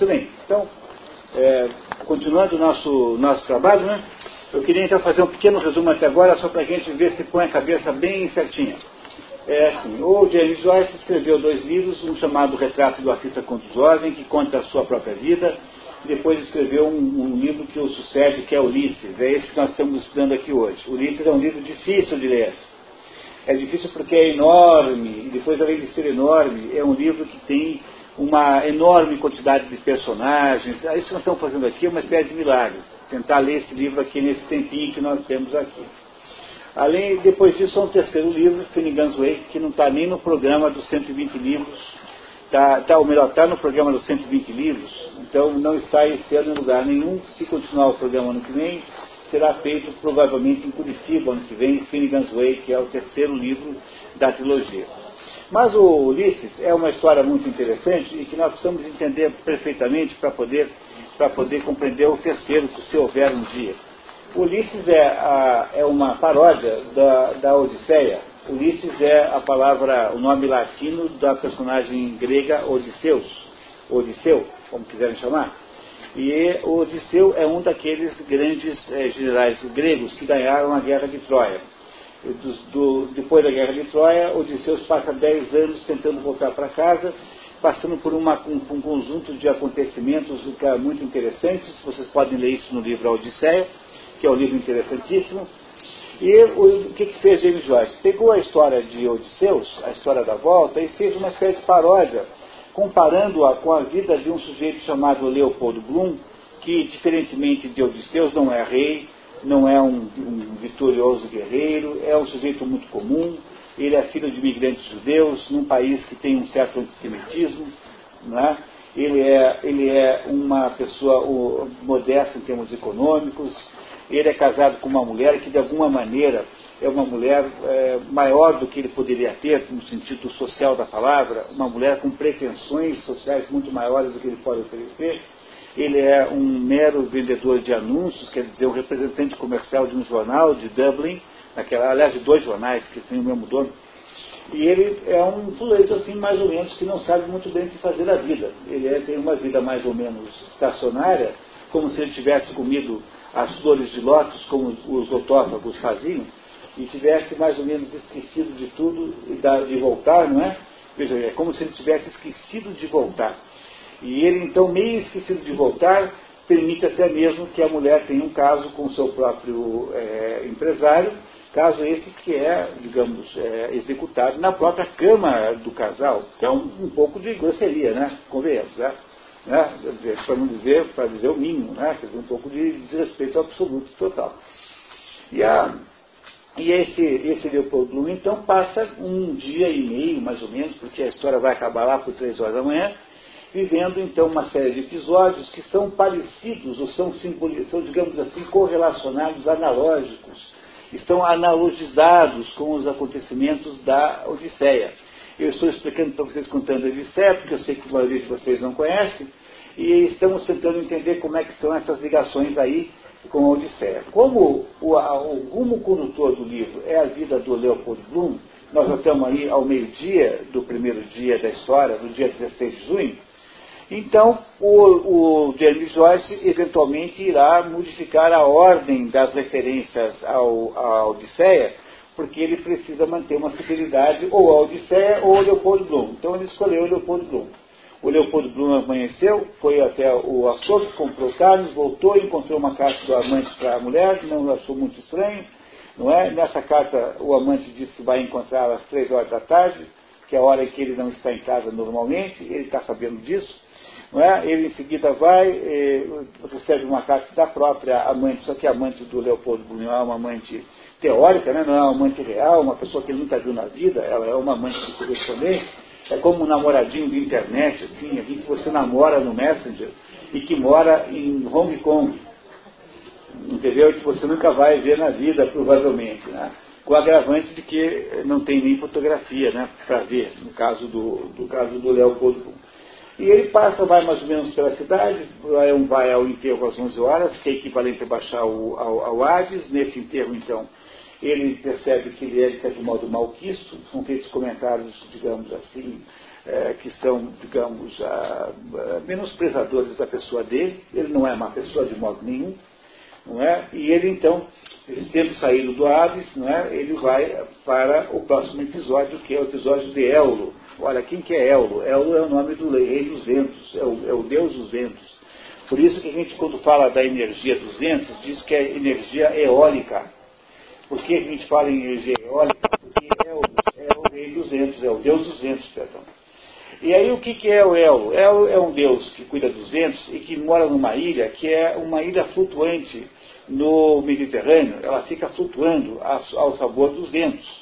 Muito bem, então, é, continuando o nosso, nosso trabalho, né? Eu queria então fazer um pequeno resumo até agora, só para a gente ver se põe a cabeça bem certinha. É assim, o James Joyce escreveu dois livros, um chamado Retrato do Artista Ordens, que conta a sua própria vida, e depois escreveu um, um, livro que o sucede, que é Ulisses. É esse que nós estamos estudando aqui hoje. Ulisses é um livro difícil de ler. É difícil porque é enorme, e depois, além de ser enorme, é um livro que tem uma enorme quantidade de personagens. Ah, isso que nós estamos fazendo aqui é uma espécie de milagre. Tentar ler esse livro aqui nesse tempinho que nós temos aqui. Além, depois disso, há um terceiro livro, Finnegan's Wake, que não está nem no programa dos 120 livros, tá, tá, ou melhor, está no programa dos 120 livros, então não está esse ano em lugar nenhum. Se continuar o programa ano que vem, será feito provavelmente em Curitiba ano que vem, Finnegan's Wake, que é o terceiro livro da trilogia. Mas o Ulisses é uma história muito interessante e que nós precisamos entender perfeitamente para poder, poder compreender o terceiro, se houver um dia. Ulisses é, a, é uma paródia da, da Odisseia. Ulisses é a palavra, o nome latino da personagem grega Odisseus, Odisseu, como quiserem chamar. E Odisseu é um daqueles grandes é, generais gregos que ganharam a guerra de Troia do, depois da guerra de Troia, Odisseus passa dez anos tentando voltar para casa, passando por uma, um, um, conjunto de acontecimentos muito interessantes. Vocês podem ler isso no livro A Odisseia, que é um livro interessantíssimo. E o, o que, que fez James Joyce? Pegou a história de Odisseus, a história da volta, e fez uma espécie de paródia, comparando-a com a vida de um sujeito chamado Leopoldo Bloom, que, diferentemente de Odisseus, não é rei, não é um, um, vitorioso guerreiro, é um sujeito muito comum, ele é filho de imigrantes judeus, num país que tem um certo antissemitismo, é? ele, é, ele é uma pessoa modesta em termos econômicos, ele é casado com uma mulher que de alguma maneira é uma mulher é, maior do que ele poderia ter, no sentido social da palavra, uma mulher com pretensões sociais muito maiores do que ele pode oferecer, ele é um mero vendedor de anúncios, quer dizer, um representante comercial de um jornal de Dublin, naquela, aliás, de dois jornais que têm o mesmo dono. E ele é um sujeito assim, mais ou menos, que não sabe muito bem o que fazer da vida. Ele é, tem uma vida mais ou menos estacionária, como se ele tivesse comido as flores de lótus, como os otófagos faziam, e tivesse mais ou menos esquecido de tudo e de voltar, não é? Veja, é como se ele tivesse esquecido de voltar. E ele, então, meio esquecido de voltar, permite até mesmo que a mulher tenha um caso com o seu próprio é, empresário, caso esse que é, digamos, é, executado na própria cama do casal, é um, pouco de grosseria, né? Convenhamos, né? né? Para não dizer, para dizer o mínimo, né? Quer dizer, um pouco de desrespeito absoluto, total. E, a, e esse, esse Leopoldo então, passa um dia e meio, mais ou menos, porque a história vai acabar lá por três horas da manhã, vivendo então uma série de episódios que são parecidos ou são, são digamos assim, correlacionados, analógicos, estão analogizados com os acontecimentos da Odisseia. Eu estou explicando para vocês contando a Odisseia, porque eu sei que a maioria de vocês não conhece, e estamos tentando entender como é que são essas ligações aí com a Odisseia. Como o, o rumo condutor do livro é a vida do Leopold Bloom, nós já estamos aí ao meio-dia do primeiro dia da história, do dia 16 de junho, então, o, o James Joyce eventualmente irá modificar a ordem das referências ao, à Odisseia, porque ele precisa manter uma fidelidade ou à Odisseia ou ao Leopoldo Bloom. Então, ele escolheu o Leopoldo Bloom. O Leopoldo Bloom amanheceu, foi até o açougue, comprou carnes, voltou, encontrou uma carta do amante para a mulher, não achou muito estranho, não é? Nessa carta, o amante disse que vai encontrá-la às três horas da tarde, que é a hora em que ele não está em casa normalmente, ele está sabendo disso. É? Ele em seguida vai, recebe uma carta da própria amante, só que a amante do Leopoldo Brunel é uma amante teórica, né? não é uma amante real, uma pessoa que ele nunca viu na vida, ela é uma amante de correspondência, é como um namoradinho de internet, assim, alguém que você namora no Messenger e que mora em Hong Kong. Entendeu? Que você nunca vai ver na vida, provavelmente. Né? Com o agravante de que não tem nem fotografia né, para ver, no caso do, do caso do Leopoldo Brunel. E ele passa, vai mais ou menos pela cidade, vai, ao enterro às 11 horas, que é equivalente a baixar ao, ao, ao Hades. Nesse enterro, então, ele percebe que ele é, de certo modo, malquisto. São feitos comentários, digamos assim, é, que são, digamos, a, a, menosprezadores da pessoa dele. Ele não é uma pessoa de modo nenhum, não é? E ele então, tendo saído do Hades, não é? Ele vai para o próximo episódio, que é o episódio de Eulo. Olha, quem que é Eulo? Eulo é o nome do rei dos ventos, é o, é o deus dos ventos. Por isso que a gente, quando fala da energia dos ventos, diz que é energia eólica. Por que a gente fala em energia eólica? Porque é o, é o rei dos ventos, é o deus dos ventos, perdão. E aí o que, que é o Elo? Elo é um deus que cuida dos ventos e que mora numa ilha que é uma ilha flutuante no Mediterrâneo. Ela fica flutuando ao sabor dos ventos.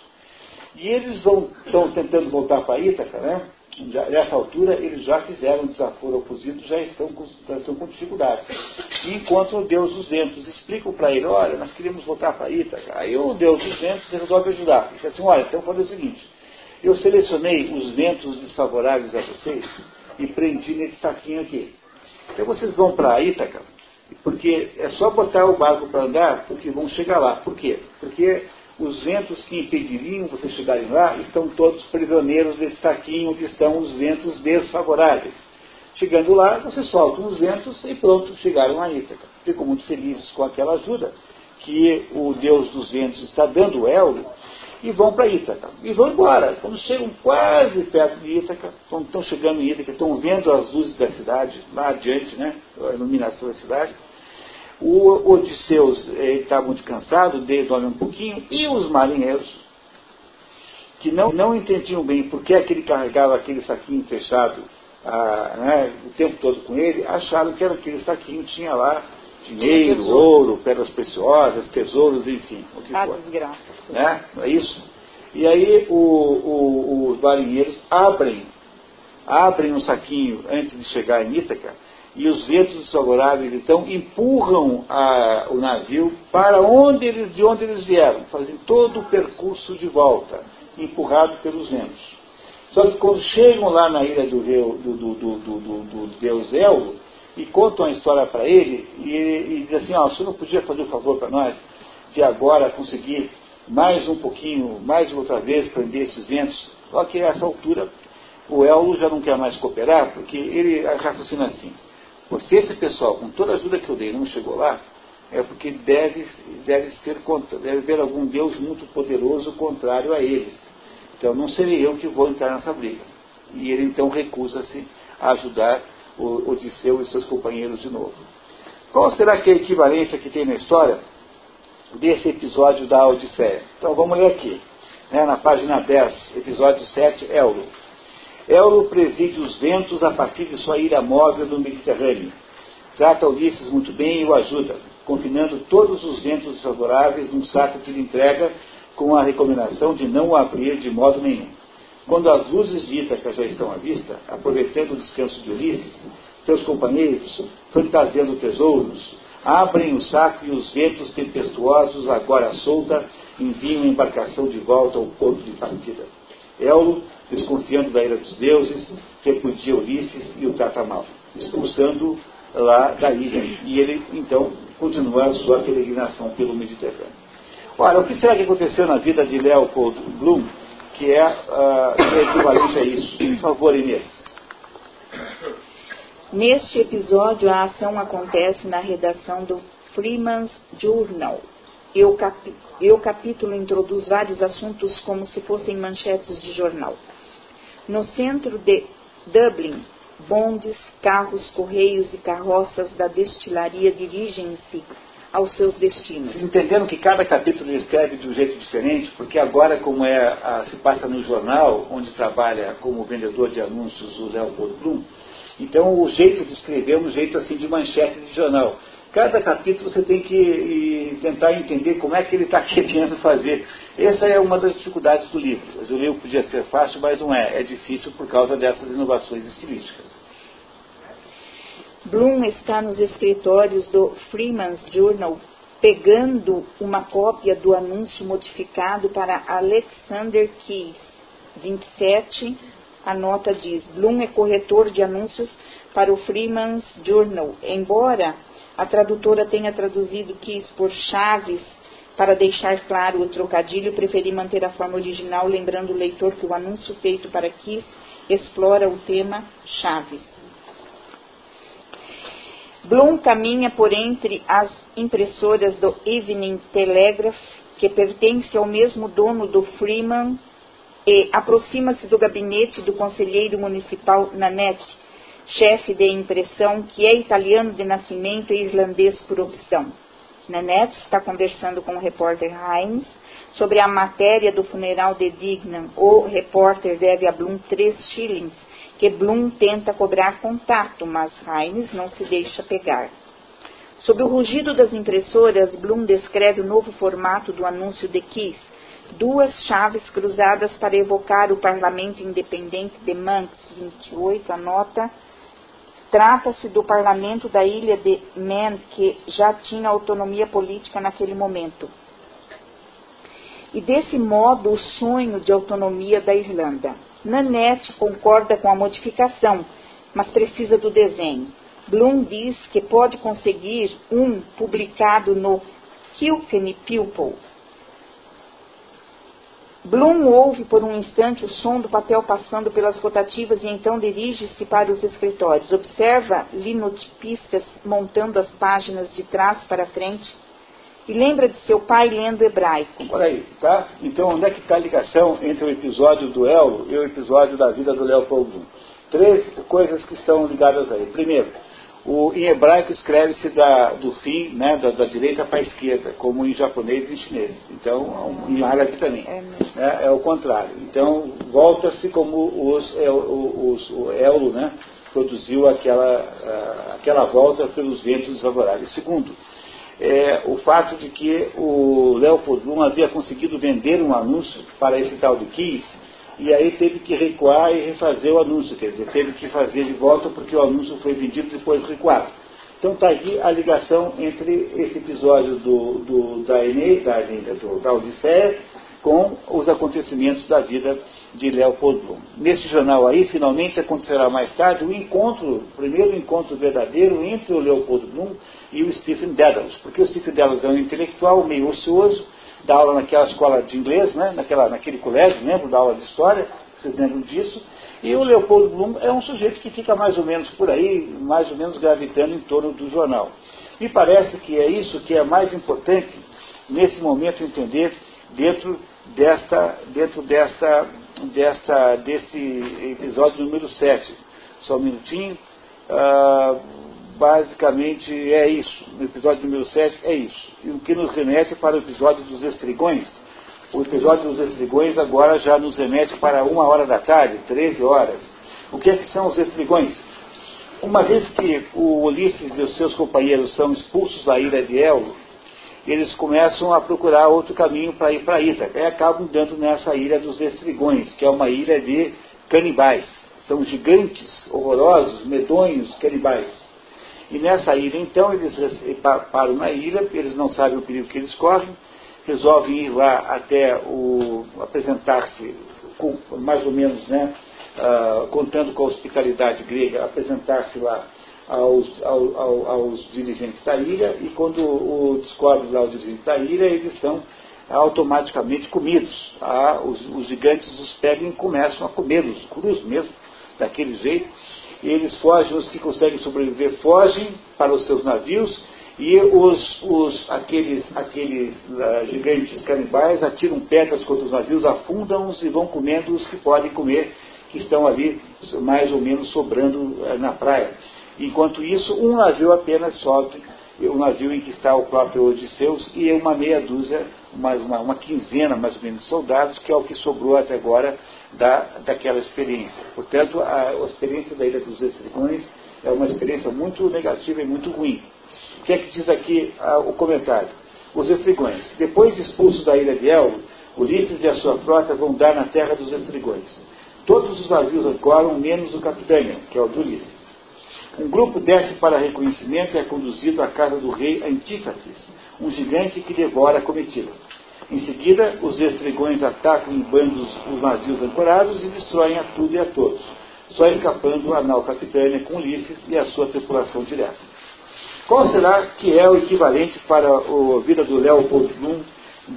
E eles vão, estão tentando voltar para Ítaca, né? Já, nessa altura eles já fizeram um desaforo ao cozido, já estão com, já estão com dificuldades. E encontram o Deus dos ventos, explicam para ele, olha, nós queríamos voltar para Ítaca. Aí o Deus dos ventos resolve ajudar. Ele diz assim, olha, então fazer o seguinte, eu selecionei os ventos desfavoráveis a vocês e prendi nesse saquinho aqui. Então vocês vão para Ítaca, porque é só botar o barco para andar, porque vão chegar lá. Por quê? Porque os ventos que impediriam vocês chegarem lá estão todos prisioneiros desse saquinho onde estão os ventos desfavoráveis. Chegando lá, vocês soltam os ventos e pronto, chegaram a Ítaca. Ficam muito felizes com aquela ajuda que o Deus dos ventos está dando, o Elro, e vão para Ítaca. E vão embora. Quando chegam quase perto de Ítaca, quando estão chegando em Ítaca, estão vendo as luzes da cidade, lá adiante, né, a iluminação da cidade, o Odisseus está muito cansado, dorme um pouquinho, e os marinheiros, que não, não entendiam bem por que, é que ele carregava aquele saquinho fechado ah, né, o tempo todo com ele, acharam que era aquele saquinho tinha lá dinheiro, ouro, pedras preciosas, tesouros, enfim. O que ah, for. desgraça. Né? É isso? E aí o, o, os marinheiros abrem, abrem um saquinho antes de chegar em Ítaca, e os ventos desfavoráveis então empurram a, o navio para onde eles, de onde eles vieram, fazem todo o percurso de volta, empurrado pelos ventos. Só que quando chegam lá na ilha do, do, do, do, Deus Elvo, e contam a história para ele e, e diz assim, ó, o senhor não podia fazer um favor para nós de agora conseguir mais um pouquinho, mais outra vez prender esses ventos? Só que a essa altura o Elvo já não quer mais cooperar, porque ele raciocina assim, se esse pessoal, com toda a ajuda que eu dei, não chegou lá, é porque deve, deve, ser, deve haver algum Deus muito poderoso contrário a eles. Então não serei eu que vou entrar nessa briga. E ele então recusa-se a ajudar o Odisseu e seus companheiros de novo. Qual será que é a equivalência que tem na história desse episódio da Odisseia? Então vamos ler aqui, né, na página 10, episódio 7, Eulo. Eulo preside os ventos a partir de sua ilha móvel no Mediterrâneo. Trata Ulisses muito bem e o ajuda, confinando todos os ventos desfavoráveis num saco que lhe entrega com a recomendação de não o abrir de modo nenhum. Quando as luzes de Ítaca já estão à vista, aproveitando o descanso de Ulisses, seus companheiros, fantasiando tesouros, abrem o saco e os ventos tempestuosos, agora solta, enviam a embarcação de volta ao porto de partida. Eulo, desconfiando da ira dos deuses, repudia Ulisses e o trata mal, expulsando lá da ilha. E ele, então, continua a sua peregrinação pelo Mediterrâneo. Ora, o que será que aconteceu na vida de Leopold Bloom que é, uh, que é equivalente a isso. Por favor, Inês. Neste episódio, a ação acontece na redação do Freeman's Journal. E o, e o capítulo introduz vários assuntos como se fossem manchetes de jornal. No centro de Dublin, bondes, carros, correios e carroças da destilaria dirigem-se aos seus destinos. Vocês entenderam que cada capítulo escreve de um jeito diferente? Porque agora, como é, a, se passa no jornal, onde trabalha como vendedor de anúncios o Leopold Bloom, então o jeito de escrever é um jeito assim de manchete de jornal. Cada capítulo você tem que tentar entender como é que ele está querendo fazer. Essa é uma das dificuldades do livro. O livro podia ser fácil, mas não é. É difícil por causa dessas inovações estilísticas. Bloom está nos escritórios do Freeman's Journal pegando uma cópia do anúncio modificado para Alexander Keys. 27, a nota diz: Bloom é corretor de anúncios para o Freeman's Journal. Embora a tradutora tenha traduzido Keys por Chaves para deixar claro o trocadilho, preferi manter a forma original, lembrando o leitor que o anúncio feito para Keys explora o tema Chaves. Bloom caminha por entre as impressoras do Evening Telegraph, que pertence ao mesmo dono do Freeman, e aproxima-se do gabinete do conselheiro municipal Nanette, chefe de impressão, que é italiano de nascimento e irlandês por opção. Nanette está conversando com o repórter Hines sobre a matéria do funeral de Dignan. O repórter deve a Bloom três shillings que Bloom tenta cobrar contato, mas Heinz não se deixa pegar. Sob o rugido das impressoras, Bloom descreve o novo formato do anúncio de Kiss, duas chaves cruzadas para evocar o parlamento independente de Manx, 28, anota. Trata-se do parlamento da ilha de Man, que já tinha autonomia política naquele momento. E desse modo o sonho de autonomia da Irlanda. Nanette concorda com a modificação, mas precisa do desenho. Bloom diz que pode conseguir um publicado no Kilkenny Pupil. Bloom ouve por um instante o som do papel passando pelas rotativas e então dirige-se para os escritórios. Observa linotipistas montando as páginas de trás para frente e lembra de seu pai lendo hebraico. Por aí, tá? Então, onde é que está a ligação entre o episódio do Elo e o episódio da vida do Leopoldo? Três coisas que estão ligadas aí. Primeiro, o, em hebraico escreve-se do fim, né, da, da direita para a esquerda, como em japonês e em chinês. Então, em árabe também. É, né, é o contrário. Então, volta-se como os, é, os, o Elo né, produziu aquela, aquela volta pelos ventos desfavoráveis. Segundo, é, o fato de que o Leopold Bloom havia conseguido vender um anúncio para esse tal de Kiss, e aí teve que recuar e refazer o anúncio, quer dizer, teve que fazer de volta porque o anúncio foi vendido depois recuado. Então está aqui a ligação entre esse episódio do, do da Enem, da, do, da Odisseia, com os acontecimentos da vida de Leopold Bloom. Nesse jornal aí, finalmente acontecerá mais tarde o encontro, o primeiro encontro verdadeiro entre o Leopold Bloom e o Stephen Dedalus, porque o Stephen Dedalus é um intelectual meio ocioso, dá aula naquela escola de inglês, né, naquela, naquele colégio, lembro da aula de história, vocês lembram disso, e o Leopold Bloom é um sujeito que fica mais ou menos por aí, mais ou menos gravitando em torno do jornal. Me parece que é isso que é mais importante nesse momento entender dentro desta, dentro desta, desta, desse episódio número 7. Só um minutinho. Ah, basicamente é isso. No episódio número 7 é isso. E o que nos remete para o episódio dos estrigões. O episódio dos estrigões agora já nos remete para uma hora da tarde, 13 horas. O que é que são os estrigões? Uma vez que o Ulisses e os seus companheiros são expulsos da ilha de El, eles começam a procurar outro caminho para ir para Ítaca e acabam dando nessa ilha dos Estrigões, que é uma ilha de canibais. São gigantes, horrorosos, medonhos canibais. E nessa ilha, então, eles param na ilha, eles não sabem o perigo que eles correm, resolvem ir lá até o apresentar-se, mais ou menos, né, uh, contando com a hospitalidade grega, apresentar-se lá aos, ao, aos dirigentes da ilha e quando o, descobre lá os dirigentes da ilha, eles são automaticamente comidos. Ah, os, os, gigantes os pegam e começam a comê-los, cruz mesmo, daquele jeito. Eles fogem, os que conseguem sobreviver fogem para os seus navios e os, os aqueles, aqueles uh, gigantes canibais atiram pedras contra os navios, afundam-os e vão comendo os que podem comer, que estão ali mais ou menos sobrando uh, na praia. Enquanto isso, um navio apenas sobe, o navio em que está o próprio Odisseus, e uma meia dúzia, mais uma, uma quinzena mais ou menos de soldados, que é o que sobrou até agora da, daquela experiência. Portanto, a, a experiência da Ilha dos Estrigões é uma experiência muito negativa e muito ruim. O que é que diz aqui a, o comentário? Os Estrigões. Depois de expulsos da ilha de Elvo, Ulisses e a sua frota vão dar na terra dos Estrigões. Todos os navios ancoram, menos o Capitânia, que é o de Ulisses. Um grupo desce para reconhecimento e é conduzido à casa do rei Antífates, um gigante que devora a comitiva. Em seguida, os estrigões atacam em bandos os navios ancorados e destroem a tudo e a todos, só escapando a nau capitânia com Ulisses e a sua tripulação direta. Qual será que é o equivalente para a vida do Leopold Bloom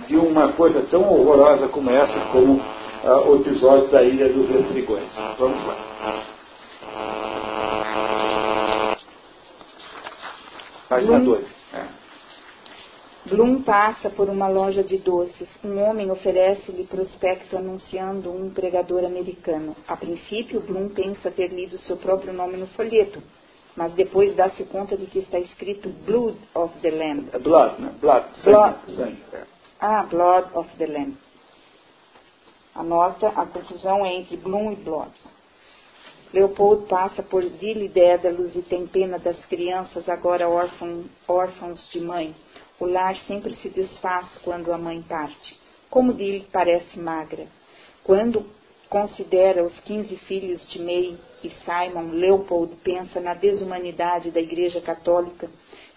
de uma coisa tão horrorosa como essa, como uh, o episódio da Ilha dos Lestrigões. Vamos lá. Página 12. Bloom passa por uma loja de doces. Um homem oferece-lhe prospecto anunciando um pregador americano. A princípio, Bloom pensa ter lido seu próprio nome no folheto, mas depois dá-se conta de que está escrito Blood of the Lamb. É blood, né? Blood, blood. sangue. É. Ah, Blood of the Lamb. Anota a confusão entre Bloom e Blood. Leopold passa por Vila e Dédalos e tem pena das crianças agora órfãos de mãe. O lar sempre se desfaz quando a mãe parte. Como Dil parece magra. Quando considera os quinze filhos de May e Simon, Leopold pensa na desumanidade da Igreja Católica,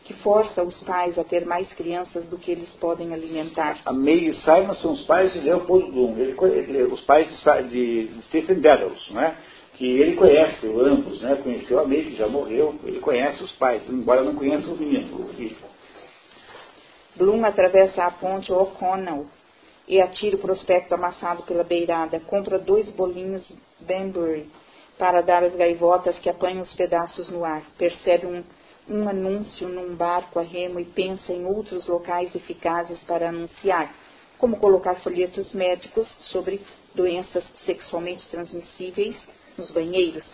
que força os pais a ter mais crianças do que eles podem alimentar. A May e Simon são os pais de Leopold Bloom, ele, ele, os pais de, de Stephen Dedalus, né? que ele conhece ambos, né? conheceu a May, que já morreu, ele conhece os pais, embora não conheça o menino, o filho. Bloom atravessa a ponte O'Connell e atira o prospecto amassado pela beirada. Compra dois bolinhos Banbury para dar às gaivotas que apanham os pedaços no ar. Percebe um, um anúncio num barco a remo e pensa em outros locais eficazes para anunciar, como colocar folhetos médicos sobre doenças sexualmente transmissíveis nos banheiros.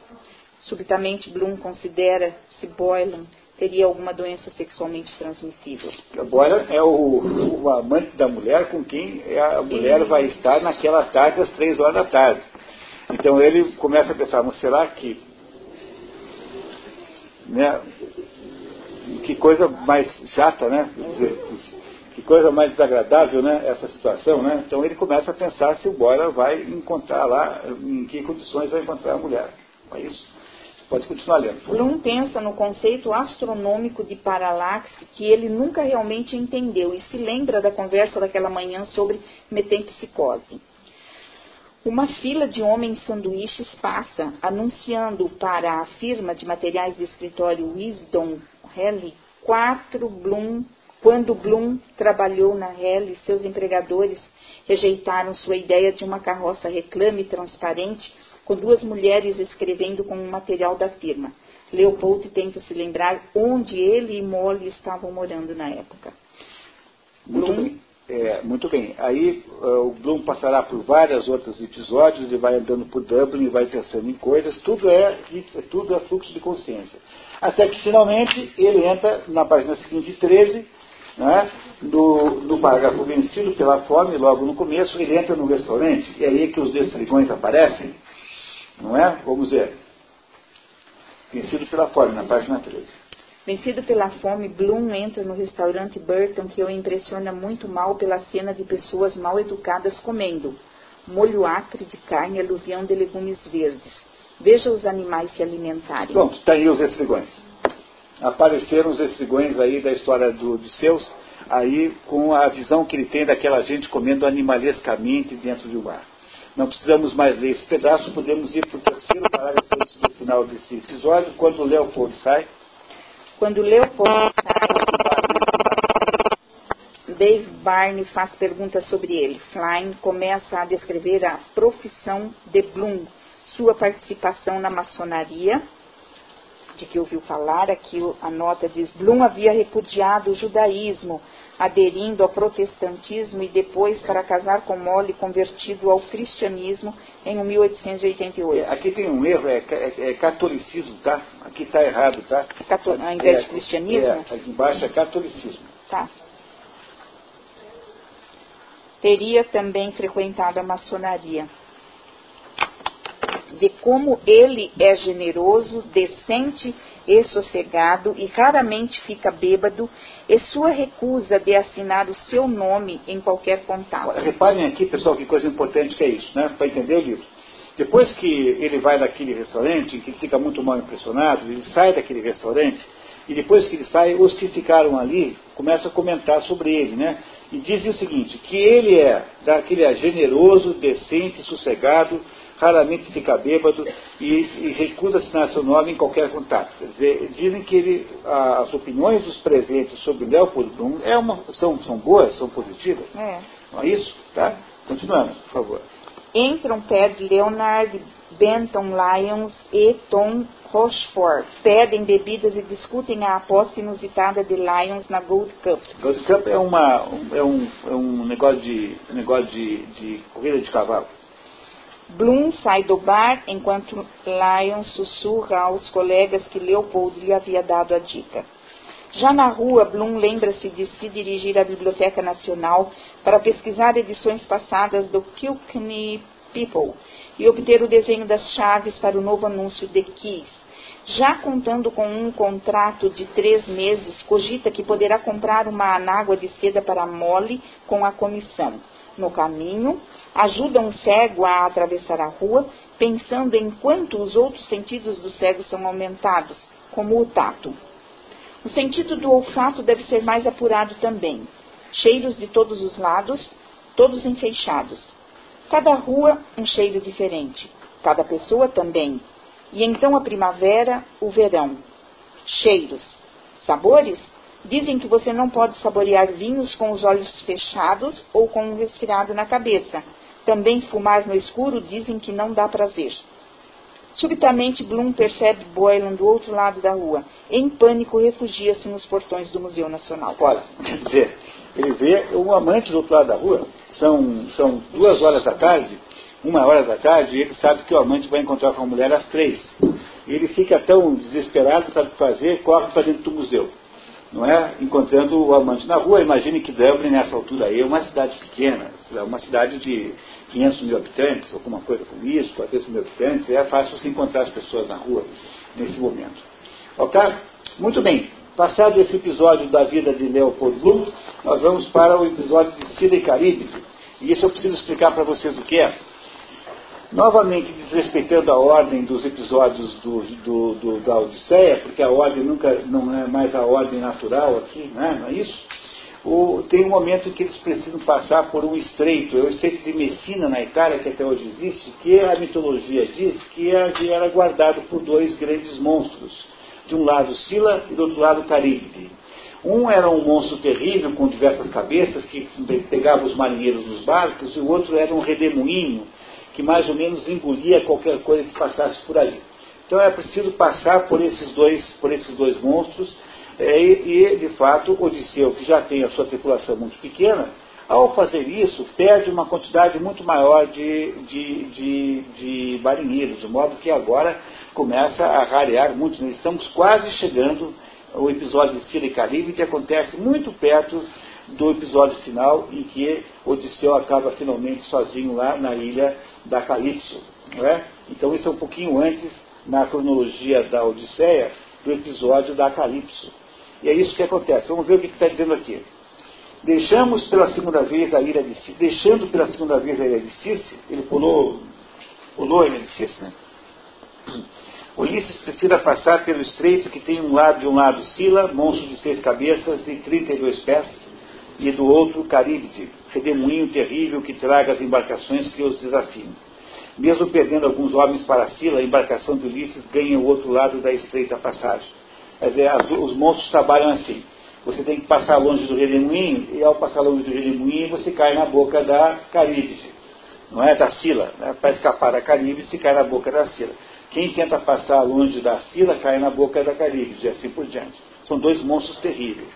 Subitamente, Bloom considera-se Boylan teria alguma doença sexualmente transmissível. Agora é o, o amante da mulher com quem a mulher vai estar naquela tarde às três horas da tarde. Então ele começa a pensar, mas será que né, que coisa mais chata, né? Dizer, que coisa mais desagradável, né? Essa situação, né? Então ele começa a pensar se o Boyle vai encontrar lá, em que condições vai encontrar a mulher. É isso. Pode continuar lendo. Bloom pensa no conceito astronômico de paralaxe que ele nunca realmente entendeu e se lembra da conversa daquela manhã sobre metempsicose. Uma fila de homens sanduíches passa, anunciando para a firma de materiais de escritório Wisdom Helly quatro Bloom. Quando Bloom trabalhou na Helly, seus empregadores rejeitaram sua ideia de uma carroça reclame transparente com duas mulheres escrevendo com o material da firma. Leopold tenta se lembrar onde ele e Molly estavam morando na época. Muito bem. É, muito bem. Aí uh, o Bloom passará por vários outros episódios e vai andando por Dublin e vai pensando em coisas. Tudo é, tudo é fluxo de consciência. Até que finalmente ele entra na página seguinte, 13, né, no, no parágrafo vencido pela fome, logo no começo, ele entra no restaurante e é aí que os destrigões aparecem. Não é? Vamos ver. Vencido pela fome, na página 13. Vencido pela fome, Bloom entra no restaurante Burton, que o impressiona muito mal pela cena de pessoas mal educadas comendo. Molho acre de carne e aluvião de legumes verdes. Veja os animais se alimentarem. Pronto, está aí os estrigões. Apareceram os estrigões aí da história do, de seus, aí com a visão que ele tem daquela gente comendo animalescamente dentro de um bar. Não precisamos mais ler esse pedaço, podemos ir para o terceiro parágrafo do final desse episódio, quando Leopold sai. Quando Leopold sai, Dave Barney faz perguntas sobre ele. Flynn começa a descrever a profissão de Bloom, sua participação na maçonaria, de que ouviu falar, aqui a nota diz, Bloom havia repudiado o judaísmo, aderindo ao protestantismo e depois, para casar com Molly, convertido ao cristianismo em 1888. É, aqui tem um erro, é, é, é catolicismo, tá? Aqui está errado, tá? Cato ao invés é, de cristianismo? É, aqui embaixo é catolicismo. Tá. Teria também frequentado a maçonaria. De como ele é generoso, decente e sossegado e raramente fica bêbado, e sua recusa de assinar o seu nome em qualquer contato. Reparem aqui, pessoal, que coisa importante que é isso, né? Para entender o livro. Depois que ele vai naquele restaurante, que ele fica muito mal impressionado, ele sai daquele restaurante, e depois que ele sai, os que ficaram ali começam a comentar sobre ele, né? E dizem o seguinte, que ele é, daquele é generoso, decente, sossegado, raramente fica bêbado e, e recusa assinar seu nome em qualquer contato. Quer dizer, dizem que ele, as opiniões dos presentes sobre Leopold Bloom é uma, são, são boas, são positivas. É. Não é isso? Tá? Continuamos, por favor. Entram Ted Leonard, Benton Lyons e Tom Rochefort. Pedem bebidas e discutem a aposta inusitada de Lyons na Gold Cup. Gold Cup é, uma, é, um, é um negócio, de, negócio de, de corrida de cavalo. Bloom sai do bar enquanto Lyons sussurra aos colegas que Leopold lhe havia dado a dica. Já na rua, Bloom lembra-se de se dirigir à Biblioteca Nacional para pesquisar edições passadas do Kilkenny People e obter o desenho das chaves para o novo anúncio de Keys. Já contando com um contrato de três meses, cogita que poderá comprar uma anágua de seda para Molly com a comissão. No caminho, ajuda um cego a atravessar a rua, pensando em quanto os outros sentidos do cego são aumentados, como o tato. O sentido do olfato deve ser mais apurado também. Cheiros de todos os lados, todos enfeixados. Cada rua, um cheiro diferente. Cada pessoa também. E então a primavera, o verão. Cheiros. Sabores? Dizem que você não pode saborear vinhos com os olhos fechados ou com um resfriado na cabeça. Também fumar no escuro dizem que não dá prazer. Subitamente, Bloom percebe Boylan do outro lado da rua. Em pânico, refugia-se nos portões do Museu Nacional. Olha, quer dizer, ele vê um amante do outro lado da rua. São, são duas horas da tarde, uma hora da tarde, e ele sabe que o amante vai encontrar com a mulher às três. Ele fica tão desesperado, sabe o que fazer, corre para dentro do museu. Não é? Encontrando o amante na rua. Imagine que Dublin, nessa altura aí, é uma cidade pequena, uma cidade de 500 mil habitantes, alguma coisa como isso, 400 mil habitantes, é fácil se encontrar as pessoas na rua nesse momento. Ok? Muito bem. Passado esse episódio da vida de Leopold Bloom, nós vamos para o episódio de Cida e Caribe. E isso eu preciso explicar para vocês o que é. Novamente desrespeitando a ordem dos episódios do, do, do, da Odisseia, porque a ordem nunca não é mais a ordem natural aqui, né? não é isso? o, tem um momento em que eles precisam passar por um estreito, é o estreito de Messina, na Itália, que até hoje existe, que a mitologia diz que era guardado por dois grandes monstros. De um lado Sila e do outro lado Caríbide. Um era um monstro terrível, com diversas cabeças, que pegava os marinheiros nos barcos, e o outro era um redemoinho, que mais ou menos engolia qualquer coisa que passasse por ali. Então é preciso passar por esses dois, por esses dois monstros, é, e, de fato, Odisseu, que já tem a sua tripulação muito pequena, ao fazer isso, perde uma quantidade muito maior de, de, de, de marinheiros, de modo que agora começa a rarear muito. Nós estamos quase chegando ao episódio de Cira e Caribe, que acontece muito perto do episódio final, em que Odisseu acaba finalmente sozinho lá na ilha da Calipso. É? Então, isso é um pouquinho antes, na cronologia da Odisseia, do episódio da Calipso. E é isso que acontece. Vamos ver o que está dizendo aqui. Deixamos pela segunda vez a ilha de Circe, deixando pela segunda vez a ilha de Circe, ele pulou, pulou a ilha de Circe, né? Ulisses precisa passar pelo estreito que tem um lado de um lado Sila, monstro de seis cabeças e 32 pés, e do outro Caríbide, redemoinho terrível que traga as embarcações que os desafiam. Mesmo perdendo alguns homens para Sila, a embarcação de Ulisses ganha o outro lado da estreita passagem. Quer dizer, as, os monstros trabalham assim. Você tem que passar longe do redemoinho, e ao passar longe do redemoinho, você cai na boca da Caríbide. Não é da Sila. Né? Para escapar da Caríbide, se cai na boca da Sila. Quem tenta passar longe da Sila, cai na boca da Caríbide, e assim por diante. São dois monstros terríveis.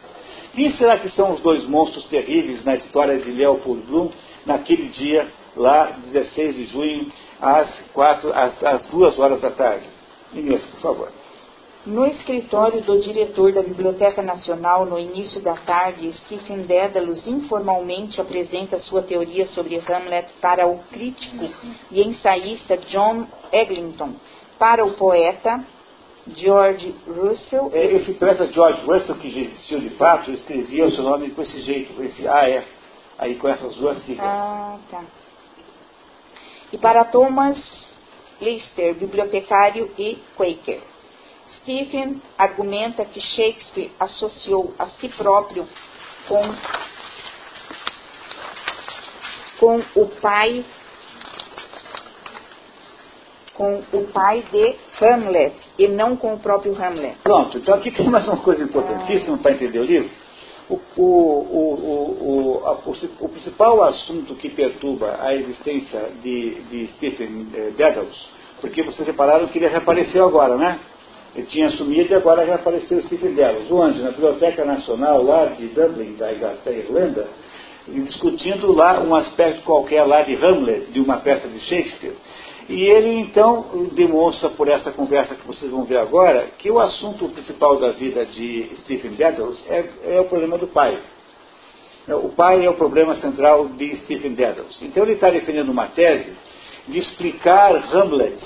Quem será que são os dois monstros terríveis na história de Leopold Bloom, naquele dia, lá, 16 de junho, às, quatro, às, às duas horas da tarde? Inês, por favor. No escritório do diretor da Biblioteca Nacional, no início da tarde, Stephen Dédalus informalmente apresenta sua teoria sobre Hamlet para o crítico e ensaísta John Eglinton, para o poeta George Russell. É, esse poeta George Russell, que já existiu de fato, escrevia o seu nome com esse jeito, com esse AE, aí com essas duas siglas. Ah, tá. E para Thomas Lister, bibliotecário e Quaker. Stephen argumenta que Shakespeare associou a si próprio com, com o pai com o pai de Hamlet e não com o próprio Hamlet. Pronto, então aqui tem mais uma coisa importantíssima para entender o livro. o, o, o, o, principal assunto que perturba a existência de, de Stephen eh, Dedalus, porque vocês repararam que ele reapareceu agora, né? Ele tinha sumido e agora reapareceu Stephen Dedalus. Onde? Na Biblioteca Nacional lá de Dublin, da Irlanda, discutindo lá um aspecto qualquer lá de Hamlet, de uma peça de Shakespeare. E ele então demonstra por essa conversa que vocês vão ver agora que o assunto principal da vida de Stephen Dedalus é, é o problema do pai. O pai é o problema central de Stephen Dedalus. Então ele está defendendo uma tese de explicar Hamlet,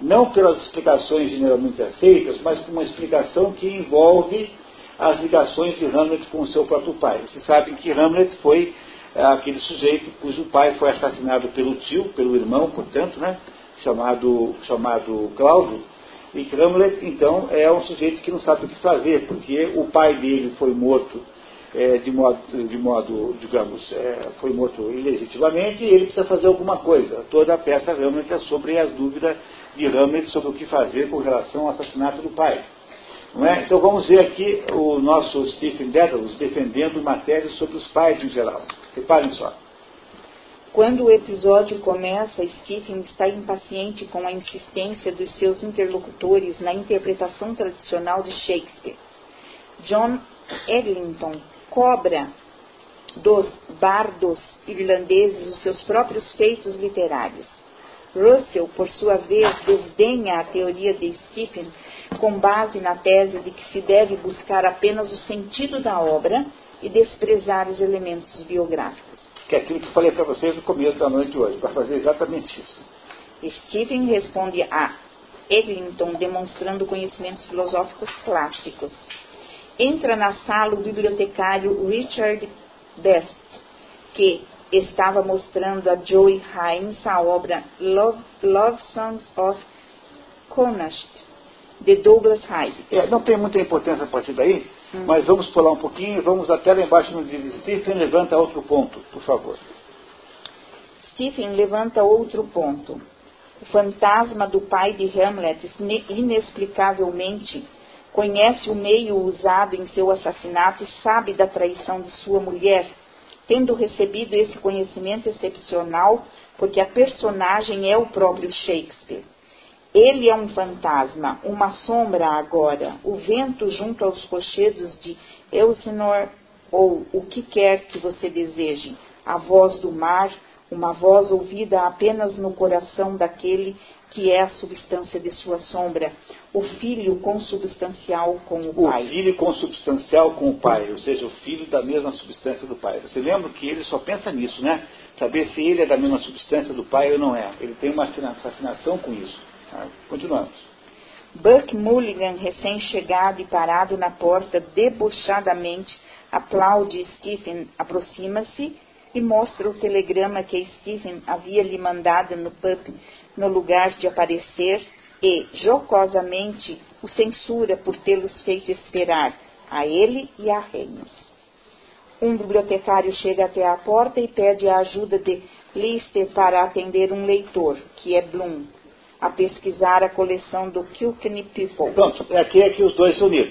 não pelas explicações generalmente aceitas, mas por uma explicação que envolve as ligações de Hamlet com o seu próprio pai. Vocês sabem que Hamlet foi é, aquele sujeito cujo pai foi assassinado pelo tio, pelo irmão, portanto, né? Chamado, chamado Cláudio, e Hamlet, então, é um sujeito que não sabe o que fazer, porque o pai dele foi morto é, de, modo, de modo, digamos, é, foi morto ilegitimamente e ele precisa fazer alguma coisa. Toda a peça Hamlet é sobre as dúvidas de Hamlet sobre o que fazer com relação ao assassinato do pai. É? Então vamos ver aqui o nosso Stephen Dedalus defendendo matérias sobre os pais em geral. Reparem só. Quando o episódio começa, Stephen está impaciente com a insistência dos seus interlocutores na interpretação tradicional de Shakespeare. John Eglinton cobra dos bardos irlandeses os seus próprios feitos literários. Russell, por sua vez, desdenha a teoria de Stephen com base na tese de que se deve buscar apenas o sentido da obra e desprezar os elementos biográficos que é aquilo que eu falei para vocês no começo da noite hoje, para fazer exatamente isso. Stephen responde a Eglinton demonstrando conhecimentos filosóficos clássicos. Entra na sala o bibliotecário Richard Best, que estava mostrando a Joey Himes a obra Love, Love Songs of Connacht, de Douglas Hyde. É, não tem muita importância a partir daí, hum. mas vamos pular um pouquinho e vamos até lá embaixo no diz Stephen levanta outro ponto, por favor. Stephen levanta outro ponto. O fantasma do pai de Hamlet inexplicavelmente conhece o meio usado em seu assassinato e sabe da traição de sua mulher, tendo recebido esse conhecimento excepcional porque a personagem é o próprio Shakespeare. Ele é um fantasma, uma sombra agora, o vento junto aos rochedos de Elsinor, ou o que quer que você deseje, a voz do mar, uma voz ouvida apenas no coração daquele que é a substância de sua sombra, o filho consubstancial com o pai. O filho consubstancial com o pai, ou seja, o filho da mesma substância do pai. Você lembra que ele só pensa nisso, né? Saber se ele é da mesma substância do pai ou não é. Ele tem uma fascinação com isso. Continuamos. Buck Mulligan, recém-chegado e parado na porta, debochadamente aplaude Stephen, aproxima-se e mostra o telegrama que Stephen havia lhe mandado no pub no lugar de aparecer e, jocosamente, o censura por tê-los feito esperar, a ele e a Reynolds. Um bibliotecário chega até a porta e pede a ajuda de Lister para atender um leitor, que é Bloom, a pesquisar a coleção do Kilkenny People. Pronto, aqui é que os dois se uniram.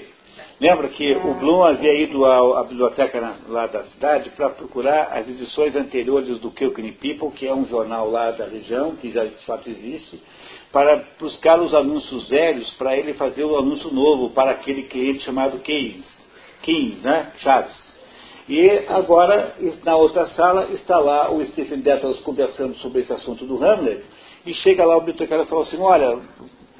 Lembra que ah. o Bloom havia ido à, à biblioteca na, lá da cidade para procurar as edições anteriores do Kilkenny People, que é um jornal lá da região, que já de fato existe, para buscar os anúncios velhos, para ele fazer o anúncio novo para aquele cliente chamado Keynes, Keynes, né? Chaves. E agora, na outra sala, está lá o Stephen Dettles conversando sobre esse assunto do Hamlet, e chega lá o bibliotecário e fala assim, olha,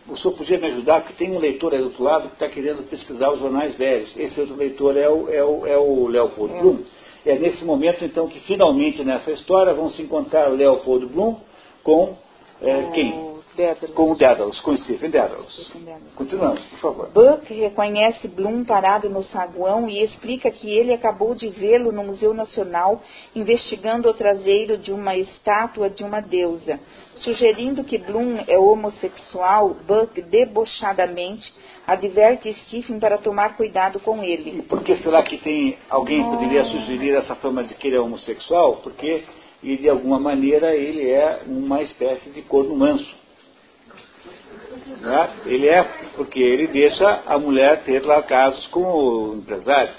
o senhor podia me ajudar, porque tem um leitor aí do outro lado que está querendo pesquisar os jornais velhos. Esse outro leitor é o, é o, é o Leopold é. Bloom. É nesse momento, então, que finalmente nessa história vão se encontrar Leopold Bloom com é, quem? Dédalus. Com o Dédalus, com Stephen Dédalus. Continuamos, por favor. Buck reconhece Bloom parado no saguão e explica que ele acabou de vê-lo no Museu Nacional investigando o traseiro de uma estátua de uma deusa. Sugerindo que Bloom é homossexual, Buck debochadamente adverte Stephen para tomar cuidado com ele. E por que será que tem alguém poderia sugerir essa fama de que ele é homossexual? Porque e de alguma maneira ele é uma espécie de corno manso. Né? Ele é, porque ele deixa a mulher ter lá casos com o empresário.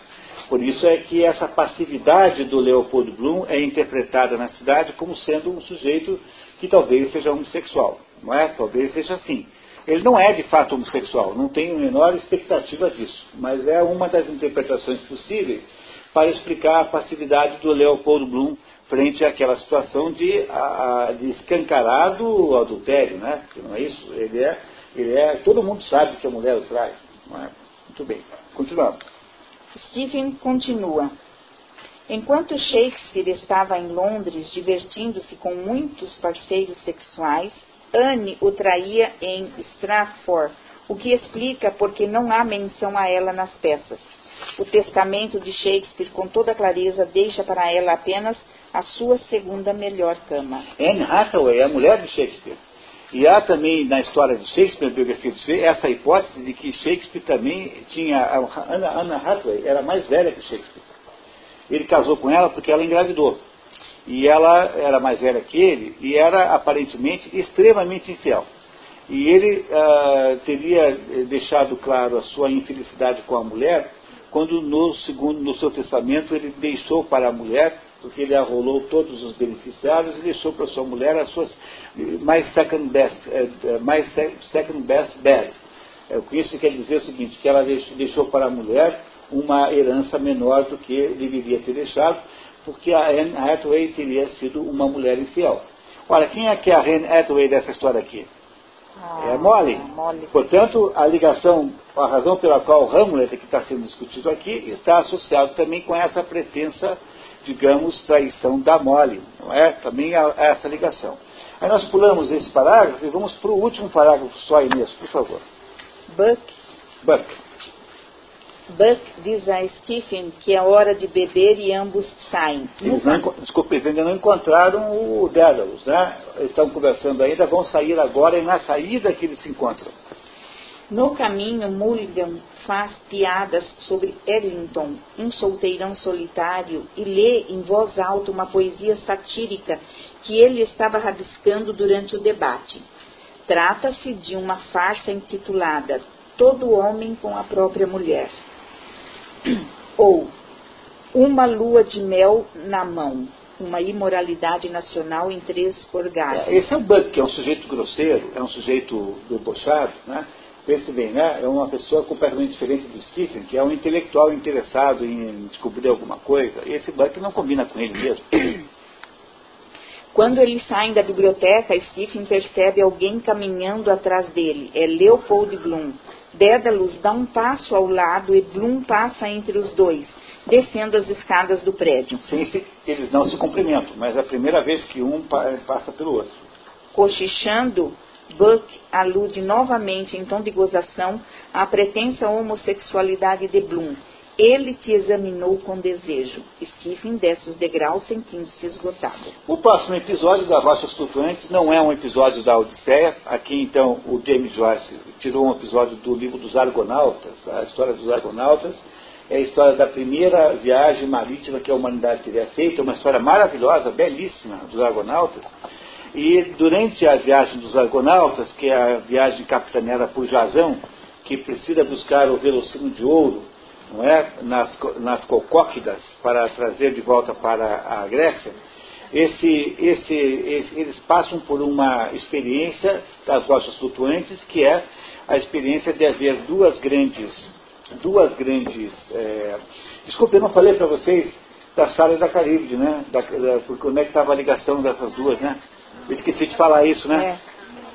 Por isso é que essa passividade do Leopoldo Bloom é interpretada na cidade como sendo um sujeito que talvez seja homossexual, não é? Talvez seja assim. Ele não é de fato homossexual, não tenho a menor expectativa disso, mas é uma das interpretações possíveis para explicar a passividade do Leopoldo Bloom frente àquela situação de, a, de escancarado adultério, né? Porque não é isso? Ele é, ele é, todo mundo sabe que a mulher o não é? Muito bem, continuamos. Stephen continua. Enquanto Shakespeare estava em Londres divertindo-se com muitos parceiros sexuais, Anne o traía em Stratford, o que explica porque não há menção a ela nas peças. O testamento de Shakespeare, com toda clareza, deixa para ela apenas a sua segunda melhor cama. Anne Hathaway é a mulher de Shakespeare. E há também na história de Shakespeare, na biografia de Shakespeare, essa hipótese de que Shakespeare também tinha. Anna, Anna Hathaway era mais velha que Shakespeare. Ele casou com ela porque ela engravidou. E ela era mais velha que ele e era aparentemente extremamente infiel. E ele uh, teria deixado claro a sua infelicidade com a mulher quando no segundo no seu testamento ele deixou para a mulher porque ele arrolou todos os beneficiários e deixou para sua mulher as suas mais second best, eh, eh, mais second best bed. É, isso quer dizer o seguinte, que ela deixou para a mulher uma herança menor do que deveria ter deixado, porque a Anne Hathaway teria sido uma mulher infiel. Olha, quem é que é a Anne Hathaway dessa história aqui? Ah, é Molly. Molly. Portanto, a ligação, a razão pela qual Hamlet, que está sendo discutido aqui, está associado também com essa pretensa digamos, traição da mole, não é? Também há essa ligação. Aí nós pulamos esse parágrafo e vamos para o último parágrafo só, Inês, por favor. Buck. Buck. Buck diz a Stephen que é hora de beber e ambos saem. Eles não, desculpe, eles ainda não encontraram o Dédalus, né? Eles estão conversando ainda, vão sair agora e na saída que eles se encontram. No caminho, Mulligan faz piadas sobre Ellington, um solteirão solitário, e lê em voz alta uma poesia satírica que ele estava rabiscando durante o debate. Trata-se de uma farsa intitulada Todo Homem com a Própria Mulher. Ou Uma Lua de Mel na Mão, uma imoralidade nacional em três orgasmos. Esse é o Buck, que é um sujeito grosseiro, é um sujeito debochado, né? Pense bem, né? É uma pessoa completamente diferente do Stephen, que é um intelectual interessado em descobrir alguma coisa. E esse Buck não combina com ele mesmo. Quando eles saem da biblioteca, Stephen percebe alguém caminhando atrás dele. É Leopold Bloom. Dédalus dá um passo ao lado e Bloom passa entre os dois, descendo as escadas do prédio. Sim, eles não se cumprimentam, mas é a primeira vez que um passa pelo outro. Cochichando, Buck alude novamente, em tom de gozação, à pretensa homossexualidade de Bloom. Ele te examinou com desejo. Stephen desce os degraus sentindo-se esgotado. O próximo episódio da Rochas Flutuantes não é um episódio da Odisseia. Aqui, então, o James Joyce tirou um episódio do livro dos Argonautas, a história dos Argonautas. É a história da primeira viagem marítima que a humanidade teria feito. Uma história maravilhosa, belíssima, dos Argonautas. E durante a viagem dos argonautas, que é a viagem capitaneada por Jazão, que precisa buscar o velocino de ouro não é? nas, nas cocóquidas para trazer de volta para a Grécia, esse, esse, esse, eles passam por uma experiência das rochas flutuantes, que é a experiência de haver duas grandes, duas grandes. É, desculpe, eu não falei para vocês da Sala da Caribe, né? Da, da, porque onde é que estava a ligação dessas duas, né? Eu esqueci de falar isso, né? É.